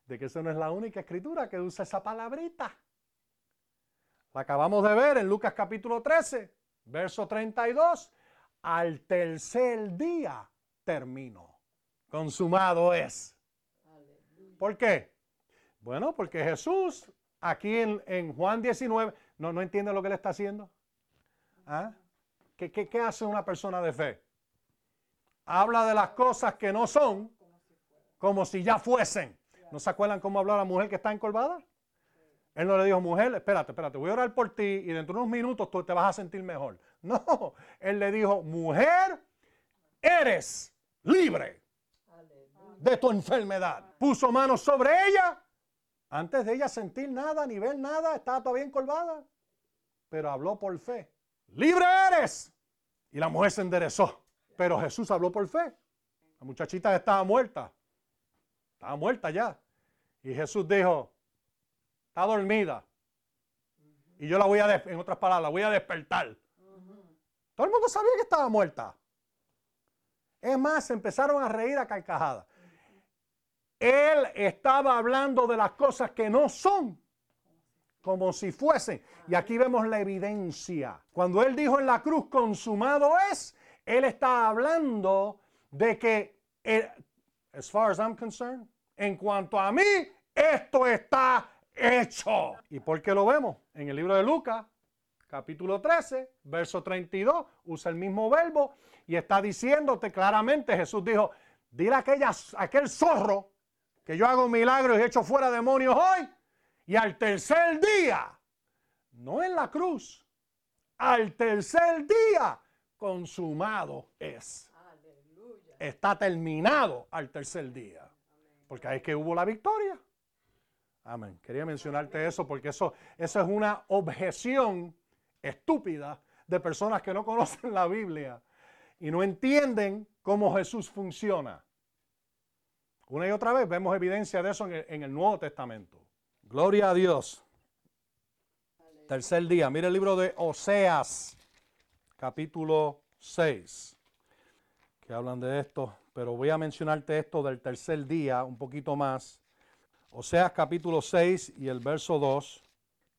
de que esa no es la única escritura que usa esa palabrita. La acabamos de ver en Lucas capítulo 13, verso 32. Al tercer día terminó. Consumado es. ¿Por qué? Bueno, porque Jesús aquí en, Juan 19 no, no entiende lo que le está haciendo. ¿Ah? ¿Qué, qué hace una persona de fe? Habla de las cosas que no son como si ya fuesen. ¿No se acuerdan cómo habló la mujer que está encorvada? Él no le dijo, mujer, espérate, espérate, voy a orar por ti y dentro de unos minutos tú te vas a sentir mejor. <laughs> No, él le dijo, mujer, eres libre de tu enfermedad. Puso manos sobre ella. Antes de ella sentir nada, ni ver nada, estaba todavía encorvada. Pero habló por fe. Libre eres. Y la mujer se enderezó. Pero Jesús habló por fe. La muchachita estaba muerta. Estaba muerta ya. Y Jesús dijo, está dormida. Y yo la voy a, en otras palabras, la voy a despertar. Todo el mundo sabía que estaba muerta. Es más, empezaron a reír a carcajadas. Él estaba hablando de las cosas que no son, como si fuesen. Y aquí vemos la evidencia. Cuando él dijo en la cruz, consumado es, él está hablando de que eh, as far as I'm concerned, en cuanto a mí, esto está hecho. ¿Y por qué lo vemos? En el libro de Lucas, capítulo 13, verso 32, usa el mismo verbo y está diciéndote claramente, Jesús dijo, dile a, aquel zorro que yo hago milagros y echo fuera demonios hoy, y al tercer día, no en la cruz, al tercer día, consumado es está terminado al tercer día. Porque ahí es que hubo la victoria. Amén. Quería mencionarte eso porque eso, eso es una objeción estúpida de personas que no conocen la Biblia y no entienden cómo Jesús funciona. Una y otra vez vemos evidencia de eso en el, Nuevo Testamento. Gloria a Dios. Tercer día. Mira el libro de Oseas, capítulo 6 que hablan de esto, pero voy a mencionarte esto del tercer día un poquito más. O sea, capítulo 6 y el verso 2.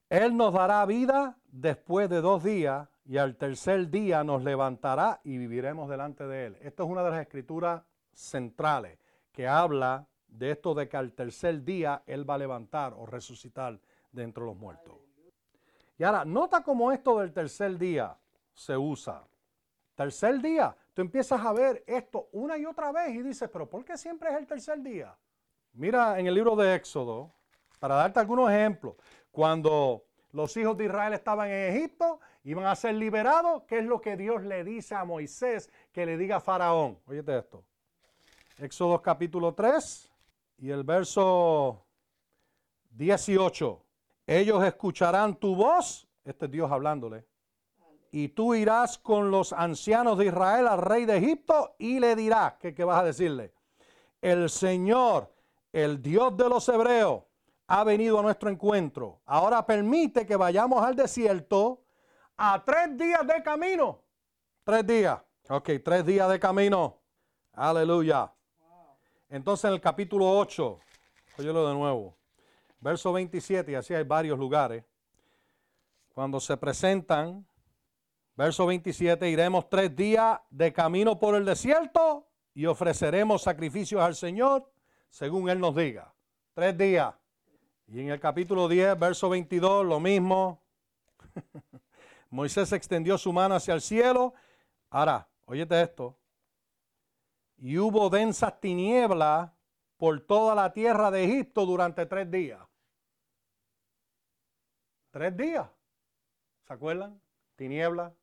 Él nos dará vida después de dos días y al tercer día nos levantará y viviremos delante de Él. Esto es una de las escrituras centrales que habla de esto de que al tercer día Él va a levantar o resucitar de los muertos. Y ahora, nota cómo esto del tercer día se usa. Tercer día, tú empiezas a ver esto una y otra vez y dices, pero ¿por qué siempre es el tercer día? Mira en el libro de Éxodo, para darte algunos ejemplos, cuando los hijos de Israel estaban en Egipto, iban a ser liberados, ¿qué es lo que Dios le dice a Moisés que le diga a Faraón? Óyete esto. Éxodo capítulo 3 y el verso 18. Ellos escucharán tu voz, este es Dios hablándole, y tú irás con los ancianos de Israel al rey de Egipto y le dirás, ¿qué, vas a decirle? El Señor, el Dios de los hebreos, ha venido a nuestro encuentro. Ahora permite que vayamos al desierto a tres días de camino. Tres días. Ok, tres días de camino. Aleluya. Entonces en el capítulo 8, óyelo de nuevo, verso 27, y así hay varios lugares, cuando se presentan Verso 27, iremos tres días de camino por el desierto y ofreceremos sacrificios al Señor según Él nos diga. Tres días. Y en el capítulo 10, verso 22, lo mismo. <laughs> Moisés extendió su mano hacia el cielo. Ahora, óyete esto. Y hubo densas tinieblas por toda la tierra de Egipto durante tres días. Tres días. ¿Se acuerdan? Tinieblas,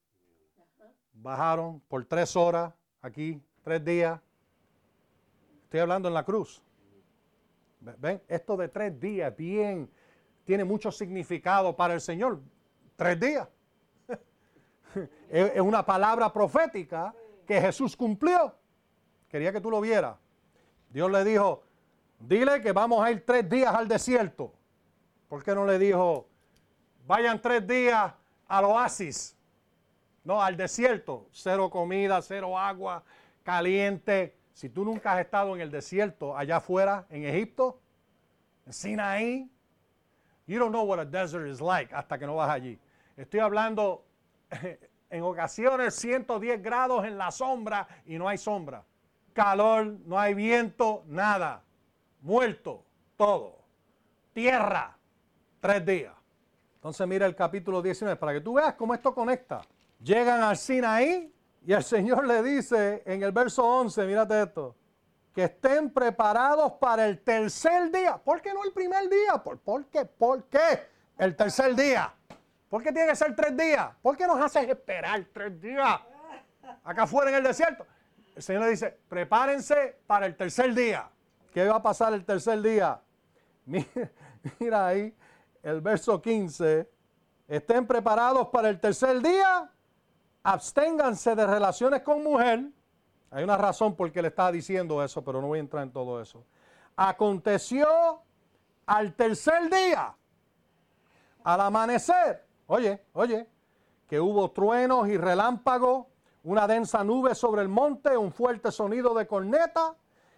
bajaron por tres horas aquí, tres días. Estoy hablando en la cruz. ¿Ven? Esto de tres días, bien, tiene mucho significado para el Señor. Tres días. <laughs> es una palabra profética que Jesús cumplió. Quería que tú lo vieras. Dios le dijo, dile que vamos a ir tres días al desierto. ¿Por qué no le dijo, vayan tres días al oasis? No, al desierto. Cero comida, cero agua, caliente. Si tú nunca has estado en el desierto allá afuera, en Egipto, en Sinaí, you don't know what a desert is like hasta que no vas allí. Estoy hablando <laughs> en ocasiones 110 grados en la sombra y no hay sombra. Calor, no hay viento, nada. Muerto, todo. Tierra, tres días. Entonces mira el capítulo 19 para que tú veas cómo esto conecta. Llegan al Sinaí y el Señor le dice en el verso 11, mírate esto, que estén preparados para el tercer día. ¿Por qué no el primer día? ¿Por, por qué? ¿Por qué el tercer día? ¿Por qué tiene que ser tres días? ¿Por qué nos haces esperar tres días? Acá afuera en el desierto. El Señor le dice, prepárense para el tercer día. ¿Qué va a pasar el tercer día? <laughs> Mira, ahí el verso 15. Estén preparados para el tercer día. Absténganse de relaciones con mujer. Hay una razón por qué le estaba diciendo eso, pero no voy a entrar en todo eso. Aconteció al tercer día, al amanecer, Oye, oye, que hubo truenos y relámpagos, una densa nube sobre el monte, un fuerte sonido de corneta,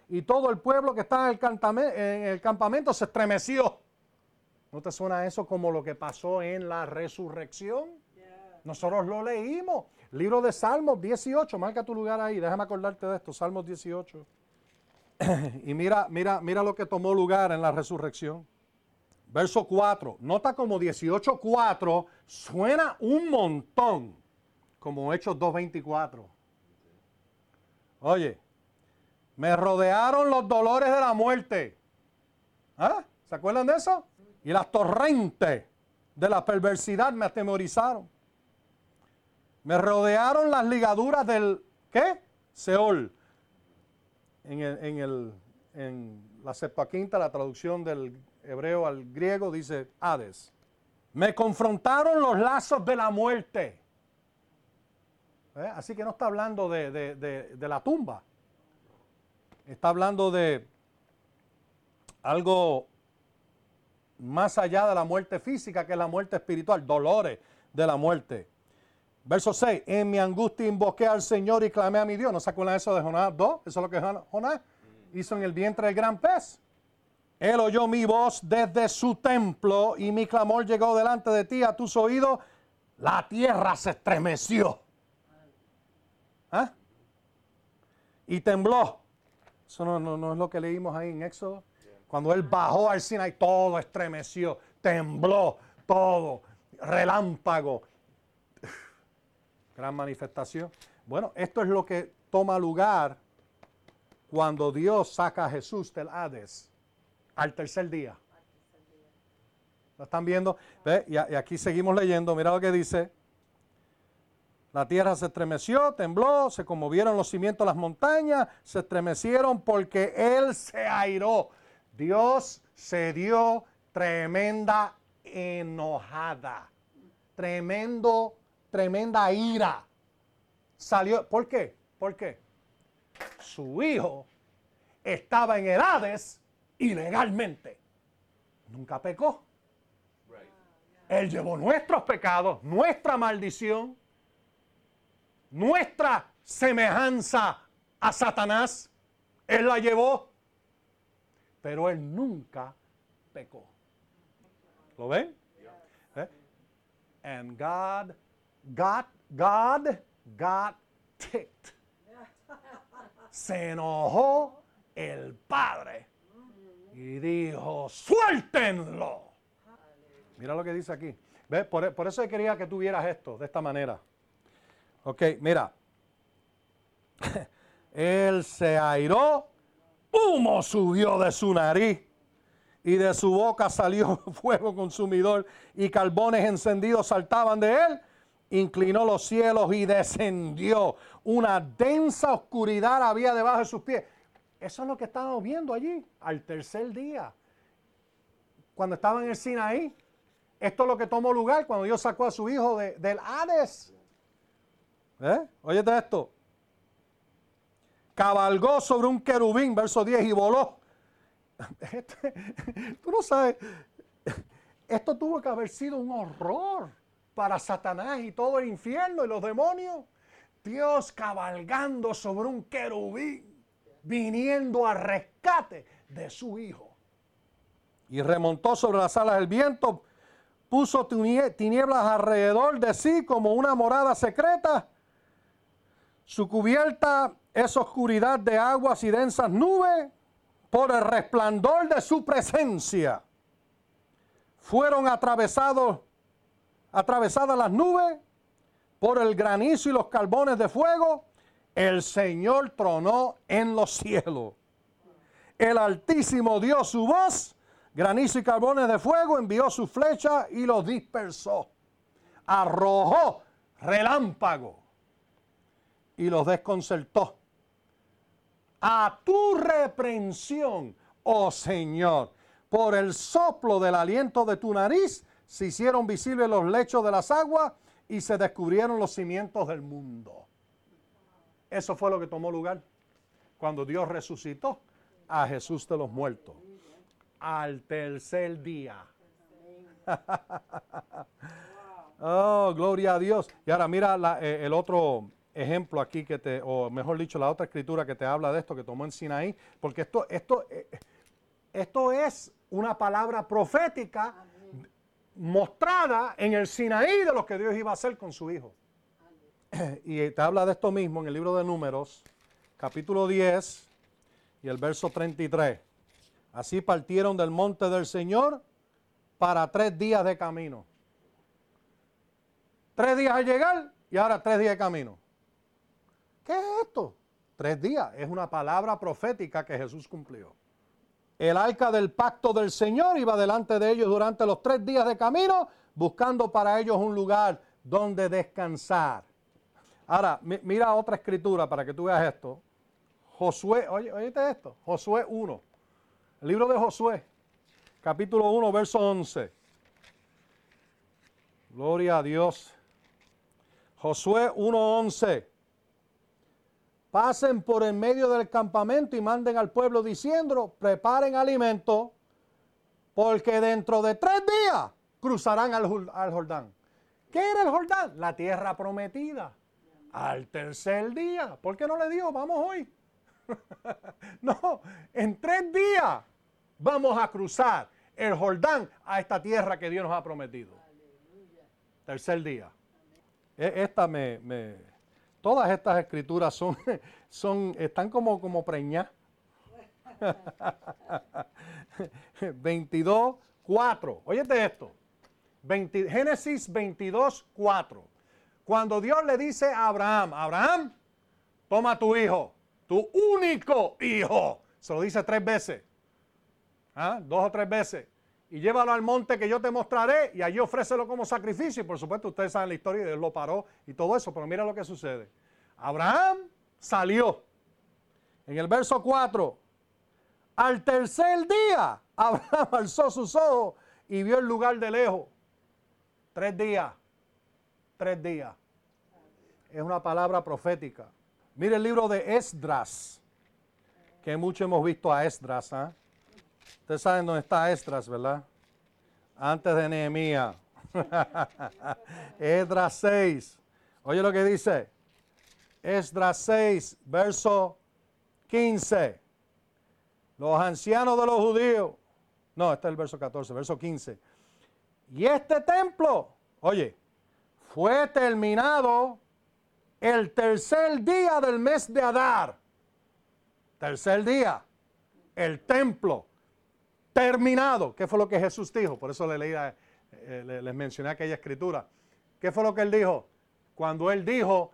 y todo el pueblo que estaba en el, campamento, se estremeció. ¿No te suena eso como lo que pasó en la resurrección? Nosotros lo leímos. Libro de Salmos 18, marca tu lugar ahí, déjame acordarte de esto, Salmos 18. <clears throat> y mira, mira, mira lo que tomó lugar en la resurrección. Verso 4. Nota como 18.4 suena un montón, como Hechos 2.24. Oye, me rodearon los dolores de la muerte. ¿Ah? ¿Se acuerdan de eso? Y las torrentes de la perversidad me atemorizaron. Me rodearon las ligaduras del, ¿qué? Seol. En, el, en, el, en la Septuaginta, la traducción del hebreo al griego dice Hades. Me confrontaron los lazos de la muerte. ¿Eh? Así que no está hablando de, la tumba. Está hablando de algo más allá de la muerte física, que es la muerte espiritual, dolores de la muerte. Verso 6, en mi angustia invoqué al Señor y clamé a mi Dios. ¿No se acuerdan eso de Jonás 2? Eso es lo que Jonás hizo en el vientre del gran pez. Él oyó mi voz desde su templo y mi clamor llegó delante de ti a tus oídos. La tierra se estremeció. ¿Ah? Y tembló. Eso no, es lo que leímos ahí en Éxodo. Cuando él bajó al Sinai, todo estremeció, tembló, todo, relámpago. Gran manifestación. Bueno, esto es lo que toma lugar cuando Dios saca a Jesús del Hades al tercer día. ¿Lo están viendo? Y, aquí seguimos leyendo. Mira lo que dice. La tierra se estremeció, tembló, se conmovieron los cimientos de las montañas, se estremecieron porque Él se airó. Dios se dio tremenda enojada. Tremendo, tremenda ira. Salió. ¿Por qué? ¿Por qué? Su hijo estaba en Hades ilegalmente. Nunca pecó. Él llevó nuestros pecados, nuestra maldición, nuestra semejanza a Satanás. Él la llevó, pero él nunca pecó. ¿Lo ven? ¿Eh? And God got, God got ticked. Se enojó el Padre y dijo, suéltenlo. Mira lo que dice aquí. ¿Ves? Por, por, eso quería que tuvieras esto de esta manera. Ok, mira. <laughs> Él se airó, humo subió de su nariz y de su boca salió <laughs> fuego consumidor y carbones encendidos saltaban de él inclinó los cielos y descendió. Una densa oscuridad había debajo de sus pies. Eso es lo que estábamos viendo allí, al tercer día, cuando estaba en el Sinaí. Esto es lo que tomó lugar cuando Dios sacó a su hijo del Hades. ¿Eh? Esto. Cabalgó sobre un querubín, verso 10, y voló. <laughs> Este, tú no sabes, esto tuvo que haber sido un horror para Satanás y todo el infierno y los demonios. Dios cabalgando sobre un querubín, viniendo a rescate de su hijo. Y remontó sobre las alas del viento, puso tinieblas alrededor de sí como una morada secreta. Su cubierta es oscuridad de aguas y densas nubes por el resplandor de su presencia. Fueron atravesados atravesadas las nubes, por el granizo y los carbones de fuego, el Señor tronó en los cielos. El Altísimo dio su voz, granizo y carbones de fuego, envió su flecha y los dispersó. Arrojó relámpago y los desconcertó. A tu reprensión, oh Señor, por el soplo del aliento de tu nariz, se hicieron visibles los lechos de las aguas y se descubrieron los cimientos del mundo. Eso fue lo que tomó lugar cuando Dios resucitó a Jesús de los muertos. Al tercer día. <laughs> oh, gloria a Dios. Y ahora mira eh, el otro ejemplo aquí que te, o mejor dicho, la otra escritura que te habla de esto que tomó en Sinaí, porque esto, esto, eh, esto es una palabra profética mostrada en el Sinaí de lo que Dios iba a hacer con su hijo. <clears throat> Y te habla de esto mismo en el libro de Números, capítulo 10 y el verso 33. Así partieron del monte del Señor para tres días de camino. Tres días al llegar y ahora tres días de camino. ¿Qué es esto? Tres días. Es una palabra profética que Jesús cumplió. El arca del pacto del Señor iba delante de ellos durante los tres días de camino, buscando para ellos un lugar donde descansar. Ahora, mira otra escritura para que tú veas esto. Josué, oye, oíste esto, Josué 1. El libro de Josué, capítulo 1, verso 11. Gloria a Dios. Josué 1:11 pasen por en medio del campamento y manden al pueblo diciendo, preparen alimento, porque dentro de tres días cruzarán al, Jordán. ¿Qué era el Jordán? La tierra prometida. Al tercer día. ¿Por qué no le dijo, vamos hoy? <laughs> no, en tres días vamos a cruzar el Jordán a esta tierra que Dios nos ha prometido. Tercer día. E, esta me Todas estas escrituras son, <laughs> son, están como, como preñadas. <laughs> 22, 4. Óyete esto. Génesis 22, 4. Cuando Dios le dice a Abraham, Abraham, toma tu hijo, tu único hijo. Se lo dice tres veces. ¿Ah? Dos o tres veces. Y llévalo al monte que yo te mostraré y allí ofrécelo como sacrificio. Y por supuesto, ustedes saben la historia y Dios lo paró y todo eso. Pero mira lo que sucede. Abraham salió. En el verso 4, al tercer día, <laughs> Abraham alzó sus ojos y vio el lugar de lejos. Tres días, tres días. Es una palabra profética. Mire el libro de Esdras, que mucho hemos visto a Esdras. ¿ah? Ustedes saben dónde está Esdras, ¿verdad? Antes de Nehemías. <laughs> Esdras 6. Oye lo que dice. Esdras 6, verso 15. Los ancianos de los judíos. No, este es el verso 14, verso 15. Y este templo, oye, fue terminado el tercer día del mes de Adar. Tercer día. El templo terminado. ¿Qué fue lo que Jesús dijo? Por eso le eh, les mencioné aquella escritura. ¿Qué fue lo que él dijo? Cuando él dijo,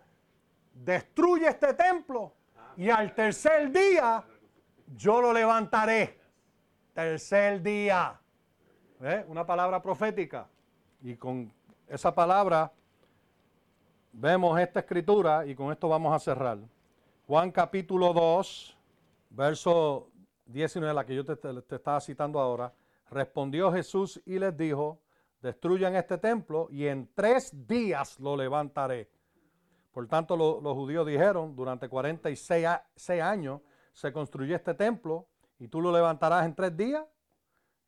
destruye este templo y al tercer día yo lo levantaré. Tercer día. Una palabra profética. Y con esa palabra vemos esta escritura y con esto vamos a cerrar. Juan capítulo 2, verso 19, la que yo te, estaba citando ahora. Respondió Jesús y les dijo, destruyan este templo y en tres días lo levantaré. Por tanto, los judíos dijeron, durante 46 años se construyó este templo y tú lo levantarás en tres días.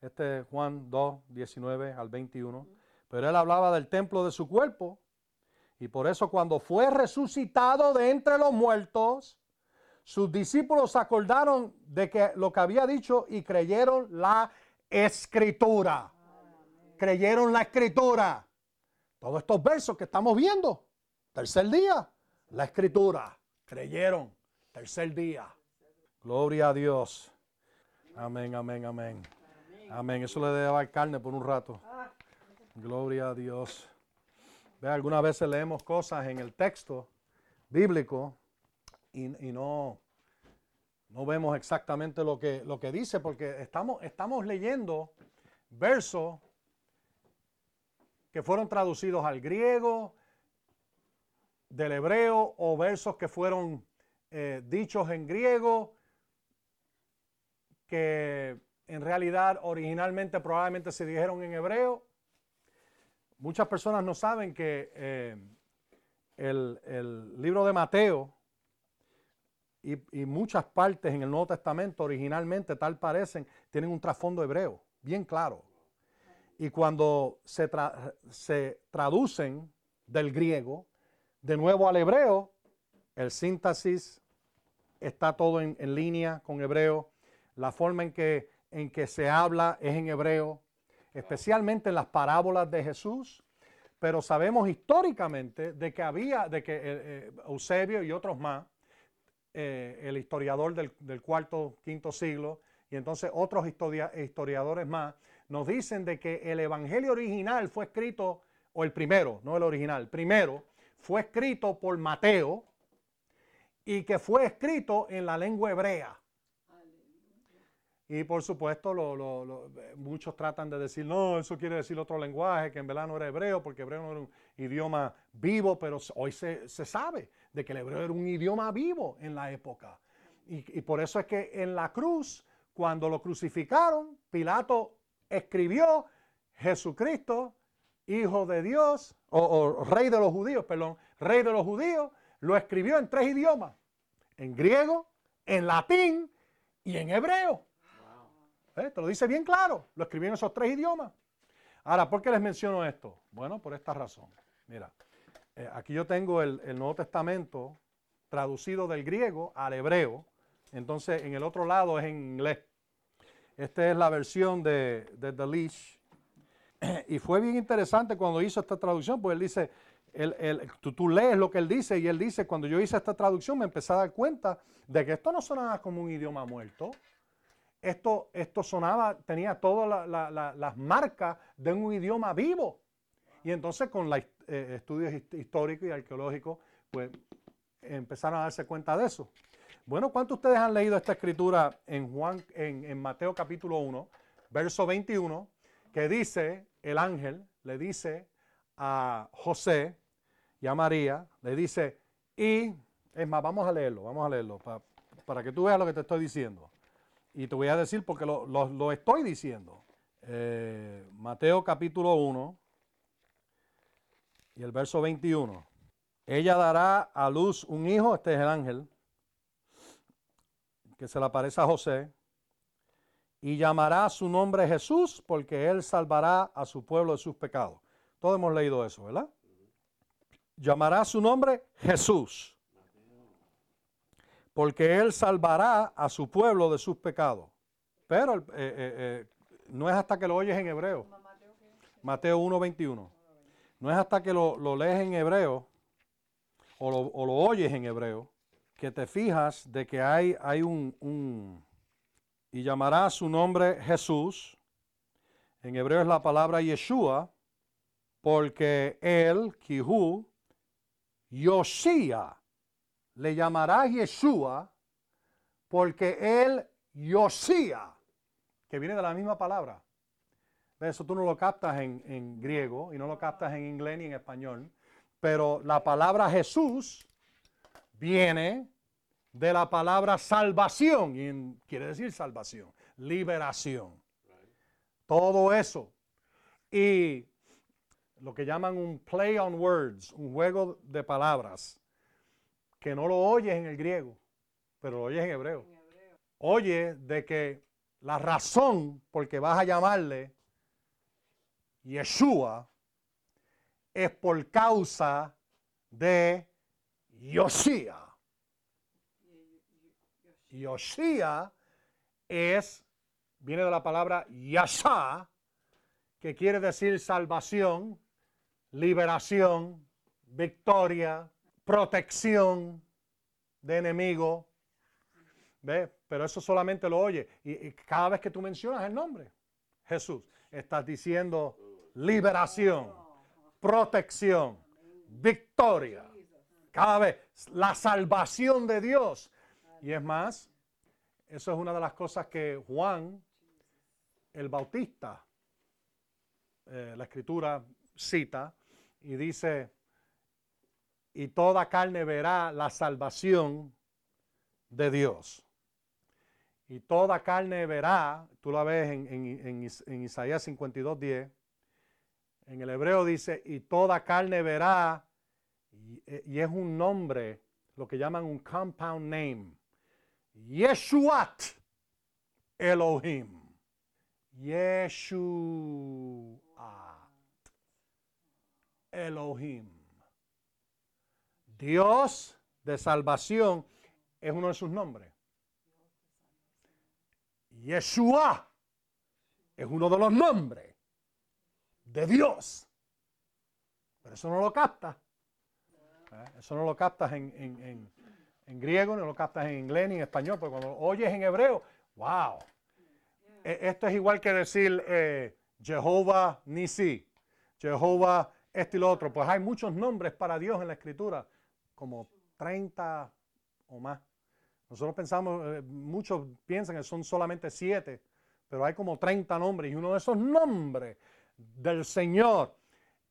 Este es Juan 2, 19 al 21. Pero él hablaba del templo de su cuerpo. Y por eso cuando fue resucitado de entre los muertos, sus discípulos acordaron de que lo que había dicho y creyeron la escritura. Creyeron la escritura. Todos estos versos que estamos viendo. Tercer día, la escritura. Creyeron. Tercer día. Gloria a Dios. Amén, amén, amén. Amén. Eso le debe dar carne por un rato. Gloria a Dios. Ve, algunas veces leemos cosas en el texto bíblico y, no, no vemos exactamente lo que, lo que dice porque estamos, estamos leyendo versos que fueron traducidos al griego, del hebreo o versos que fueron eh, dichos en griego que en realidad originalmente probablemente se dijeron en hebreo. Muchas personas no saben que eh, el, libro de Mateo y, muchas partes en el Nuevo Testamento originalmente tal parecen, tienen un trasfondo hebreo, bien claro. Y cuando se, traducen del griego de nuevo al hebreo, el síntesis está todo en, en línea con hebreo. La forma en que en que se habla es en hebreo, especialmente en las parábolas de Jesús, pero sabemos históricamente de que había, de que eh, eh, Eusebio y otros más, eh, el historiador del, cuarto, quinto siglo, y entonces otros historiadores más, nos dicen de que el evangelio original fue escrito, o el primero, no el original, primero, fue escrito por Mateo y que fue escrito en la lengua hebrea. Y por supuesto, muchos tratan de decir, no, eso quiere decir otro lenguaje, que en verdad no era hebreo, porque hebreo no era un idioma vivo, pero hoy se, sabe de que el hebreo era un idioma vivo en la época. Y, por eso es que en la cruz, cuando lo crucificaron, Pilato escribió Jesucristo, Hijo de Dios, o Rey de los judíos, perdón, Rey de los judíos, lo escribió en tres idiomas, en griego, en latín y en hebreo. ¿Eh? Te lo dice bien claro. Lo escribí en esos tres idiomas. Ahora, ¿por qué les menciono esto? Bueno, por esta razón. Mira, eh, aquí yo tengo el, Nuevo Testamento traducido del griego al hebreo. Entonces, en el otro lado es en inglés. Esta es la versión de, de Delish. <clears throat> Y fue bien interesante cuando hizo esta traducción, pues él dice, tú, tú, lees lo que él dice y él dice, cuando yo hice esta traducción me empecé a dar cuenta de que esto no sonaba como un idioma muerto esto, esto sonaba, tenía todas las marcas de un idioma vivo. Y entonces con los eh, estudios históricos y arqueológicos, pues empezaron a darse cuenta de eso. Bueno, ¿cuántos de ustedes han leído esta escritura en, Juan, en, Mateo capítulo 1, verso 21, que dice, el ángel le dice a José y a María, le dice, y, es más, vamos a leerlo, vamos a leerlo, para, para que tú veas lo que te estoy diciendo. Y te voy a decir porque lo, estoy diciendo. Eh, Mateo capítulo 1 y el verso 21. Ella dará a luz un hijo, este es el ángel, que se le aparece a José, y llamará su nombre Jesús porque él salvará a su pueblo de sus pecados. Todos hemos leído eso, ¿verdad? Llamará su nombre Jesús porque Él salvará a su pueblo de sus pecados. Pero eh, eh, eh, no es hasta que lo oyes en hebreo. Mateo 1.21. No es hasta que lo, lees en hebreo o lo, oyes en hebreo que te fijas de que hay, hay un, un, Y llamará su nombre Jesús. En hebreo es la palabra Yeshua, porque él, Kihu, Yoshia, le llamará Yeshua porque él Yosia, que viene de la misma palabra. Eso tú no lo captas en, griego y no lo captas en inglés ni en español, Pero la palabra Jesús viene de la palabra salvación, y quiere decir salvación, liberación. Todo eso. Y lo que llaman un play on words, un juego de palabras, que no lo oyes en el griego, pero lo oyes en hebreo. Oye de que la razón por que vas a llamarle Yeshua es por causa de Yoshia. Yoshia es, viene de la palabra Yasha, que quiere decir salvación, liberación, victoria, protección de enemigo. ¿Ve? Pero eso solamente lo oye. Y, cada vez que tú mencionas el nombre, Jesús, estás diciendo liberación, protección, victoria. Cada vez, la salvación de Dios. Y es más, eso es una de las cosas que Juan, el Bautista, eh, la escritura cita y dice, y toda carne verá la salvación de Dios. Y toda carne verá, tú la ves en, Isaías 52, 10, en el hebreo dice, y toda carne verá, y, y, es un nombre, lo que llaman un compound name, Yeshuat Elohim. Yeshuat Elohim. Dios de salvación es uno de sus nombres. Yeshua es uno de los nombres de Dios. Pero eso no lo captas. ¿Eh? Eso no lo captas en, griego, no lo captas en inglés ni en español, porque cuando lo oyes en hebreo, wow. E, esto es igual que decir eh, Jehová Nisi, Jehová este y lo otro. Pues hay muchos nombres para Dios en la escritura, como 30 o más. Nosotros pensamos, eh, muchos piensan que son solamente siete, pero hay como 30 nombres y uno de esos nombres del Señor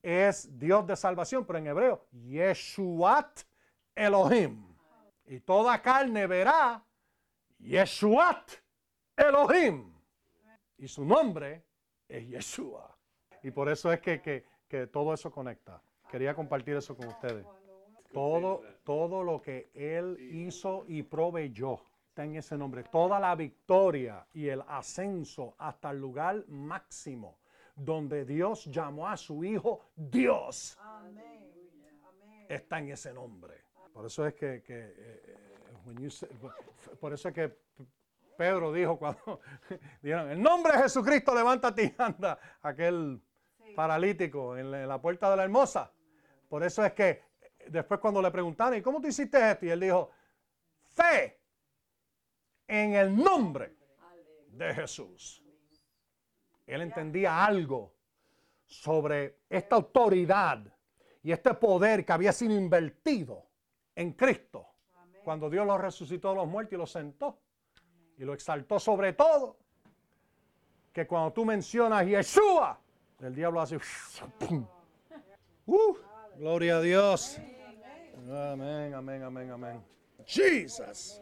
es Dios de salvación, pero en hebreo, Yeshuat Elohim. Y toda carne verá Yeshuat Elohim. Y su nombre es Yeshua. Y por eso es que, que que todo eso conecta. Quería compartir eso con ustedes. Todo, todo lo que Él hizo y proveyó está en ese nombre. Toda la victoria y el ascenso hasta el lugar máximo donde Dios llamó a su Hijo Dios. Está en ese nombre. Por eso es que, eh, eh, por eso es que Pedro dijo cuando <laughs> dijeron, el nombre de Jesucristo, levántate y anda. Aquel paralítico en la, puerta de la hermosa. Por eso es que después cuando le preguntaron, ¿y cómo tú hiciste esto? Y él dijo, fe en el nombre de Jesús. Él entendía algo sobre esta autoridad y este poder que había sido invertido en Cristo cuando Dios lo resucitó de los muertos y lo sentó y lo exaltó sobre todo. Que cuando tú mencionas Yeshua, el diablo hace. <laughs> Uh, gloria a Dios. Amén, amén, amén, amén. Jesus.